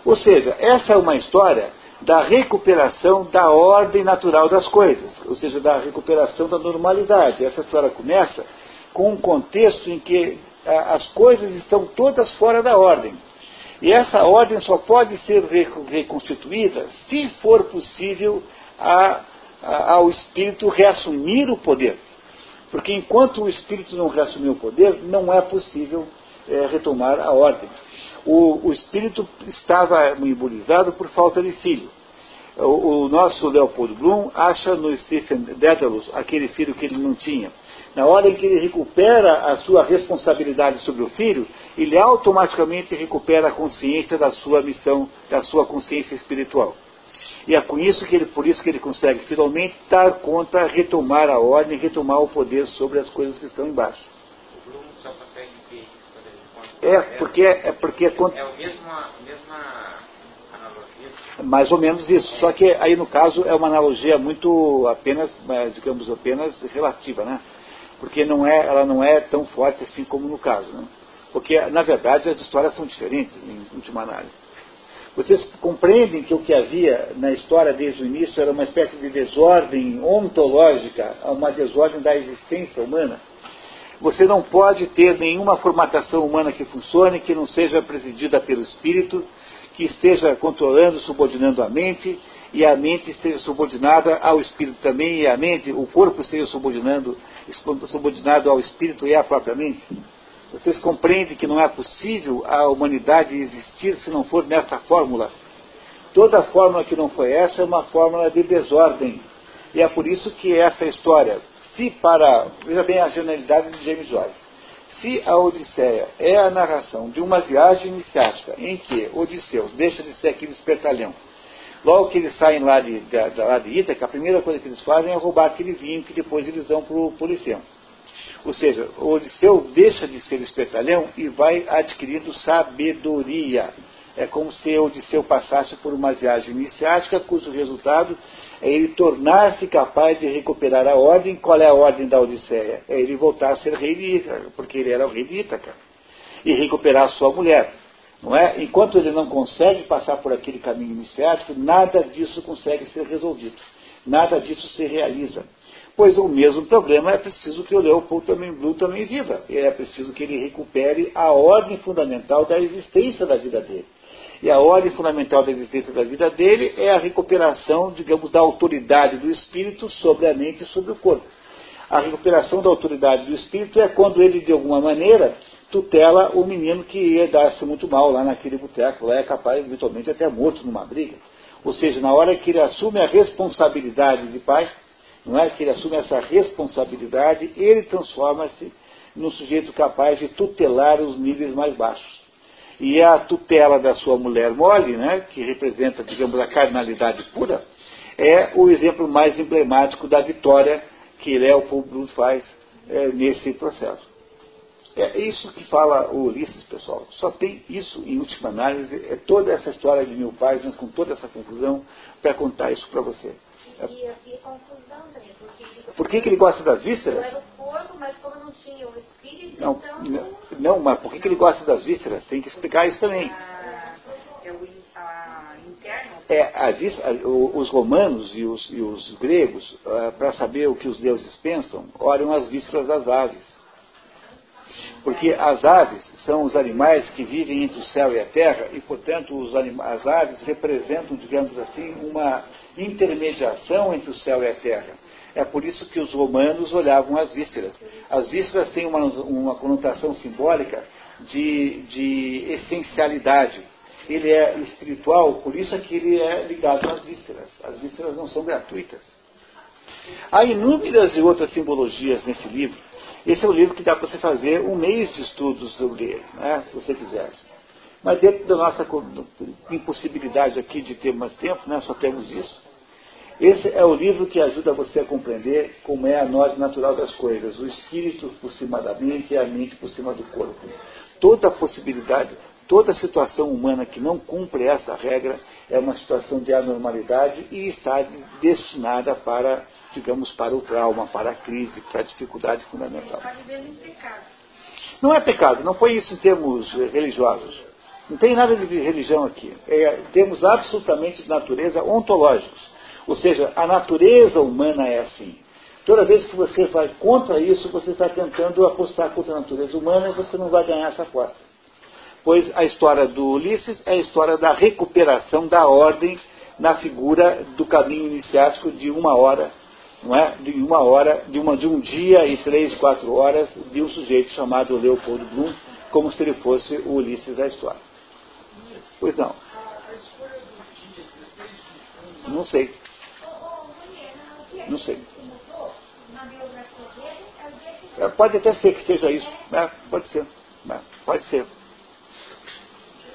Ou seja, essa é uma história da recuperação da ordem natural das coisas, ou seja, da recuperação da normalidade. Essa história começa com um contexto em que as coisas estão todas fora da ordem. E essa ordem só pode ser reconstituída se for possível a, a, ao espírito reassumir o poder. Porque enquanto o espírito não reassumiu o poder, não é possível é, retomar a ordem. O, o, espírito estava imunizado por falta de filho. O, o, nosso Leopoldo Bloom acha no Stephen Dedalus aquele filho que ele não tinha. Na hora em que ele recupera a sua responsabilidade sobre o filho, ele automaticamente recupera a consciência da sua missão, da sua consciência espiritual. E é com isso que ele, por isso que ele consegue finalmente dar conta, retomar a ordem, retomar o poder sobre as coisas que estão embaixo. O Bruno só consegue ver isso quando ele conta. É, porque é porque é a mesma, analogia. Mais ou menos isso. Só que aí no caso é uma analogia muito apenas, digamos apenas relativa, né? Porque não é, ela não é tão forte assim como no caso, né? Porque na verdade as histórias são diferentes em última análise. Vocês compreendem que o que havia na história desde o início era uma espécie de desordem ontológica, uma desordem da existência humana? Você não pode ter nenhuma formatação humana que funcione que não seja presidida pelo espírito, que esteja controlando, subordinando a mente, e a mente esteja subordinada ao espírito também, e a mente, o corpo esteja subordinando, subordinado ao espírito e à própria mente. Vocês compreendem que não é possível a humanidade existir se não for nesta fórmula. Toda fórmula que não foi essa é uma fórmula de desordem. E é por isso que essa história, se para. Veja bem a genialidade de James Joyce. Se a Odisseia é a narração de uma viagem iniciática em que Odisseu deixa de ser aquele espertalhão, logo que eles saem lá de, de, de, lá de Ítaca, a primeira coisa que eles fazem é roubar aquele vinho que depois eles dão para o Polifemo. Ou seja, Odisseu deixa de ser espertalhão e vai adquirindo sabedoria. É como se o Odisseu passasse por uma viagem iniciática, cujo resultado é ele tornar-se capaz de recuperar a ordem. Qual é a ordem da Odisseia? É ele voltar a ser rei de Ítaca, porque ele era o rei de Ítaca. E recuperar a sua mulher. Não é? Enquanto ele não consegue passar por aquele caminho iniciático, nada disso consegue ser resolvido. Nada disso se realiza. Pois o mesmo problema é preciso que o Leopold também, Blue também viva. É preciso que ele recupere a ordem fundamental da existência da vida dele. E a ordem fundamental da existência da vida dele é a recuperação, digamos, da autoridade do espírito sobre a mente e sobre o corpo. A recuperação da autoridade do espírito é quando ele, de alguma maneira, tutela o menino que ia dar-se muito mal lá naquele boteco, lá é capaz, eventualmente, até morto numa briga. Ou seja, na hora que ele assume a responsabilidade de pai, não é? Que ele assume essa responsabilidade, ele transforma-se num sujeito capaz de tutelar os níveis mais baixos. E a tutela da sua mulher mole, né, que representa, digamos, a carnalidade pura, é o exemplo mais emblemático da vitória que Leopold faz é, nesse processo. É isso que fala o Ulisses, pessoal. Só tem isso, em última análise, é toda essa história de mil páginas, com toda essa confusão, para contar isso para você. E, e, confusão também. Porque Por que, que ele gosta das vísceras? Era o corpo, mas como não tinha o espírito, não, então... Não, não, mas por que, que ele gosta das vísceras? Tem que explicar isso também. Ah, é o a, interno? É, a, a, os romanos e os, e os gregos, ah, para saber o que os deuses pensam, olham as vísceras das aves. Porque as aves são os animais que vivem entre o céu e a terra e, portanto, as aves representam, digamos assim, uma intermediação entre o céu e a terra. É por isso que os romanos olhavam as vísceras. As vísceras têm uma, uma conotação simbólica de, de essencialidade. Ele é espiritual, por isso é que ele é ligado às vísceras. As vísceras não são gratuitas. Há inúmeras e outras simbologias nesse livro esse é o livro que dá para você fazer um mês de estudos sobre ele, né, se você quisesse. Mas dentro da nossa impossibilidade aqui de ter mais tempo, né, só temos isso. Esse é o livro que ajuda você a compreender como é a nós natural das coisas, o espírito por cima da mente e a mente por cima do corpo. Toda possibilidade, toda situação humana que não cumpre essa regra é uma situação de anormalidade e está destinada para digamos, para o trauma, para a crise, para a dificuldade fundamental. Não é pecado, não põe isso em termos eh, religiosos. Não tem nada de religião aqui. É termos absolutamente de natureza ontológicos. Ou seja, a natureza humana é assim. Toda vez que você vai contra isso, você está tentando apostar contra a natureza humana e você não vai ganhar essa aposta. Pois a história do Ulisses é a história da recuperação da ordem na figura do caminho iniciático de uma hora não é? de uma hora, de, uma, de um dia e três, quatro horas de um sujeito chamado Leopoldo Bloom, como se ele fosse o Ulisses da história. Pois não. Não sei. Não sei. É, pode até ser que seja isso. É, pode ser. É, pode ser.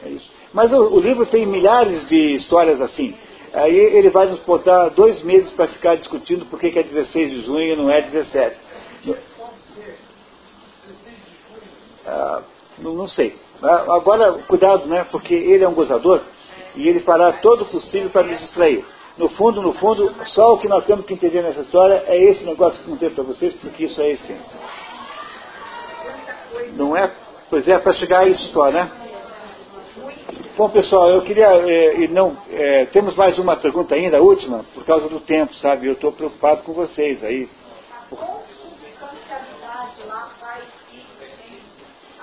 É isso. Mas o, o livro tem milhares de histórias assim. Aí ele vai nos botar dois meses para ficar discutindo por que, é 16 de junho e não é 17. Ah, não, não, sei. Ah, agora, cuidado, né? Porque ele é um gozador e ele fará todo o possível para nos distrair. No fundo, no fundo, só o que nós temos que entender nessa história é esse negócio que não tem para vocês, porque isso é a essência. Não é? Pois é, para chegar a isso só, né? Bom, pessoal, eu queria. É, e não, é, temos mais uma pergunta ainda, a última, por causa do tempo, sabe? Eu estou preocupado com vocês aí.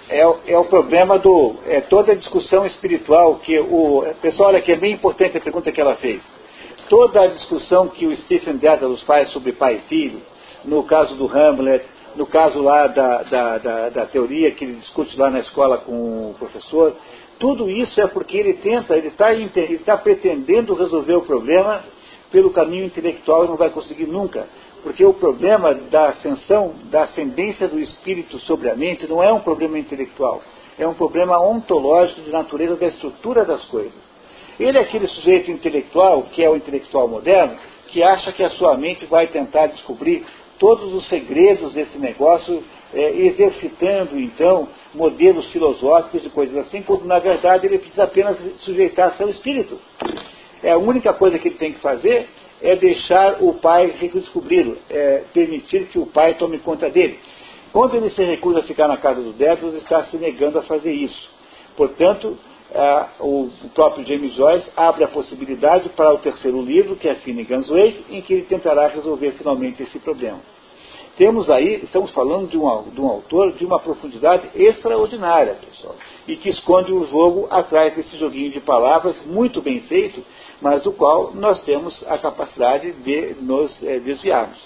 É, é, o problema do. É toda a discussão espiritual que o. Pessoal, olha que é bem importante a pergunta que ela fez. Toda a discussão que o Stephen Dedalus faz sobre pai e filho, no caso do Hamlet, no caso lá da, da, da, da teoria que ele discute lá na escola com o professor, tudo isso é porque ele tenta, ele está tá pretendendo resolver o problema pelo caminho intelectual e não vai conseguir nunca. Porque o problema da ascensão, da ascendência do espírito sobre a mente não é um problema intelectual, é um problema ontológico de natureza da estrutura das coisas. Ele é aquele sujeito intelectual, que é o intelectual moderno, que acha que a sua mente vai tentar descobrir todos os segredos desse negócio, é, exercitando então modelos filosóficos e coisas assim, quando na verdade ele precisa apenas sujeitar seu espírito. É a única coisa que ele tem que fazer é deixar o pai redescobri-lo, é permitir que o pai tome conta dele. Quando ele se recusa a ficar na casa dos Débitos, está se negando a fazer isso. Portanto, o, próprio James Joyce abre a possibilidade para o terceiro livro, que é Finnegan's Wake, em que ele tentará resolver finalmente esse problema. Temos aí, estamos falando de um, de um autor de uma profundidade extraordinária, pessoal, e que esconde o jogo atrás desse joguinho de palavras muito bem feito, mas do qual nós temos a capacidade de nos é, desviarmos.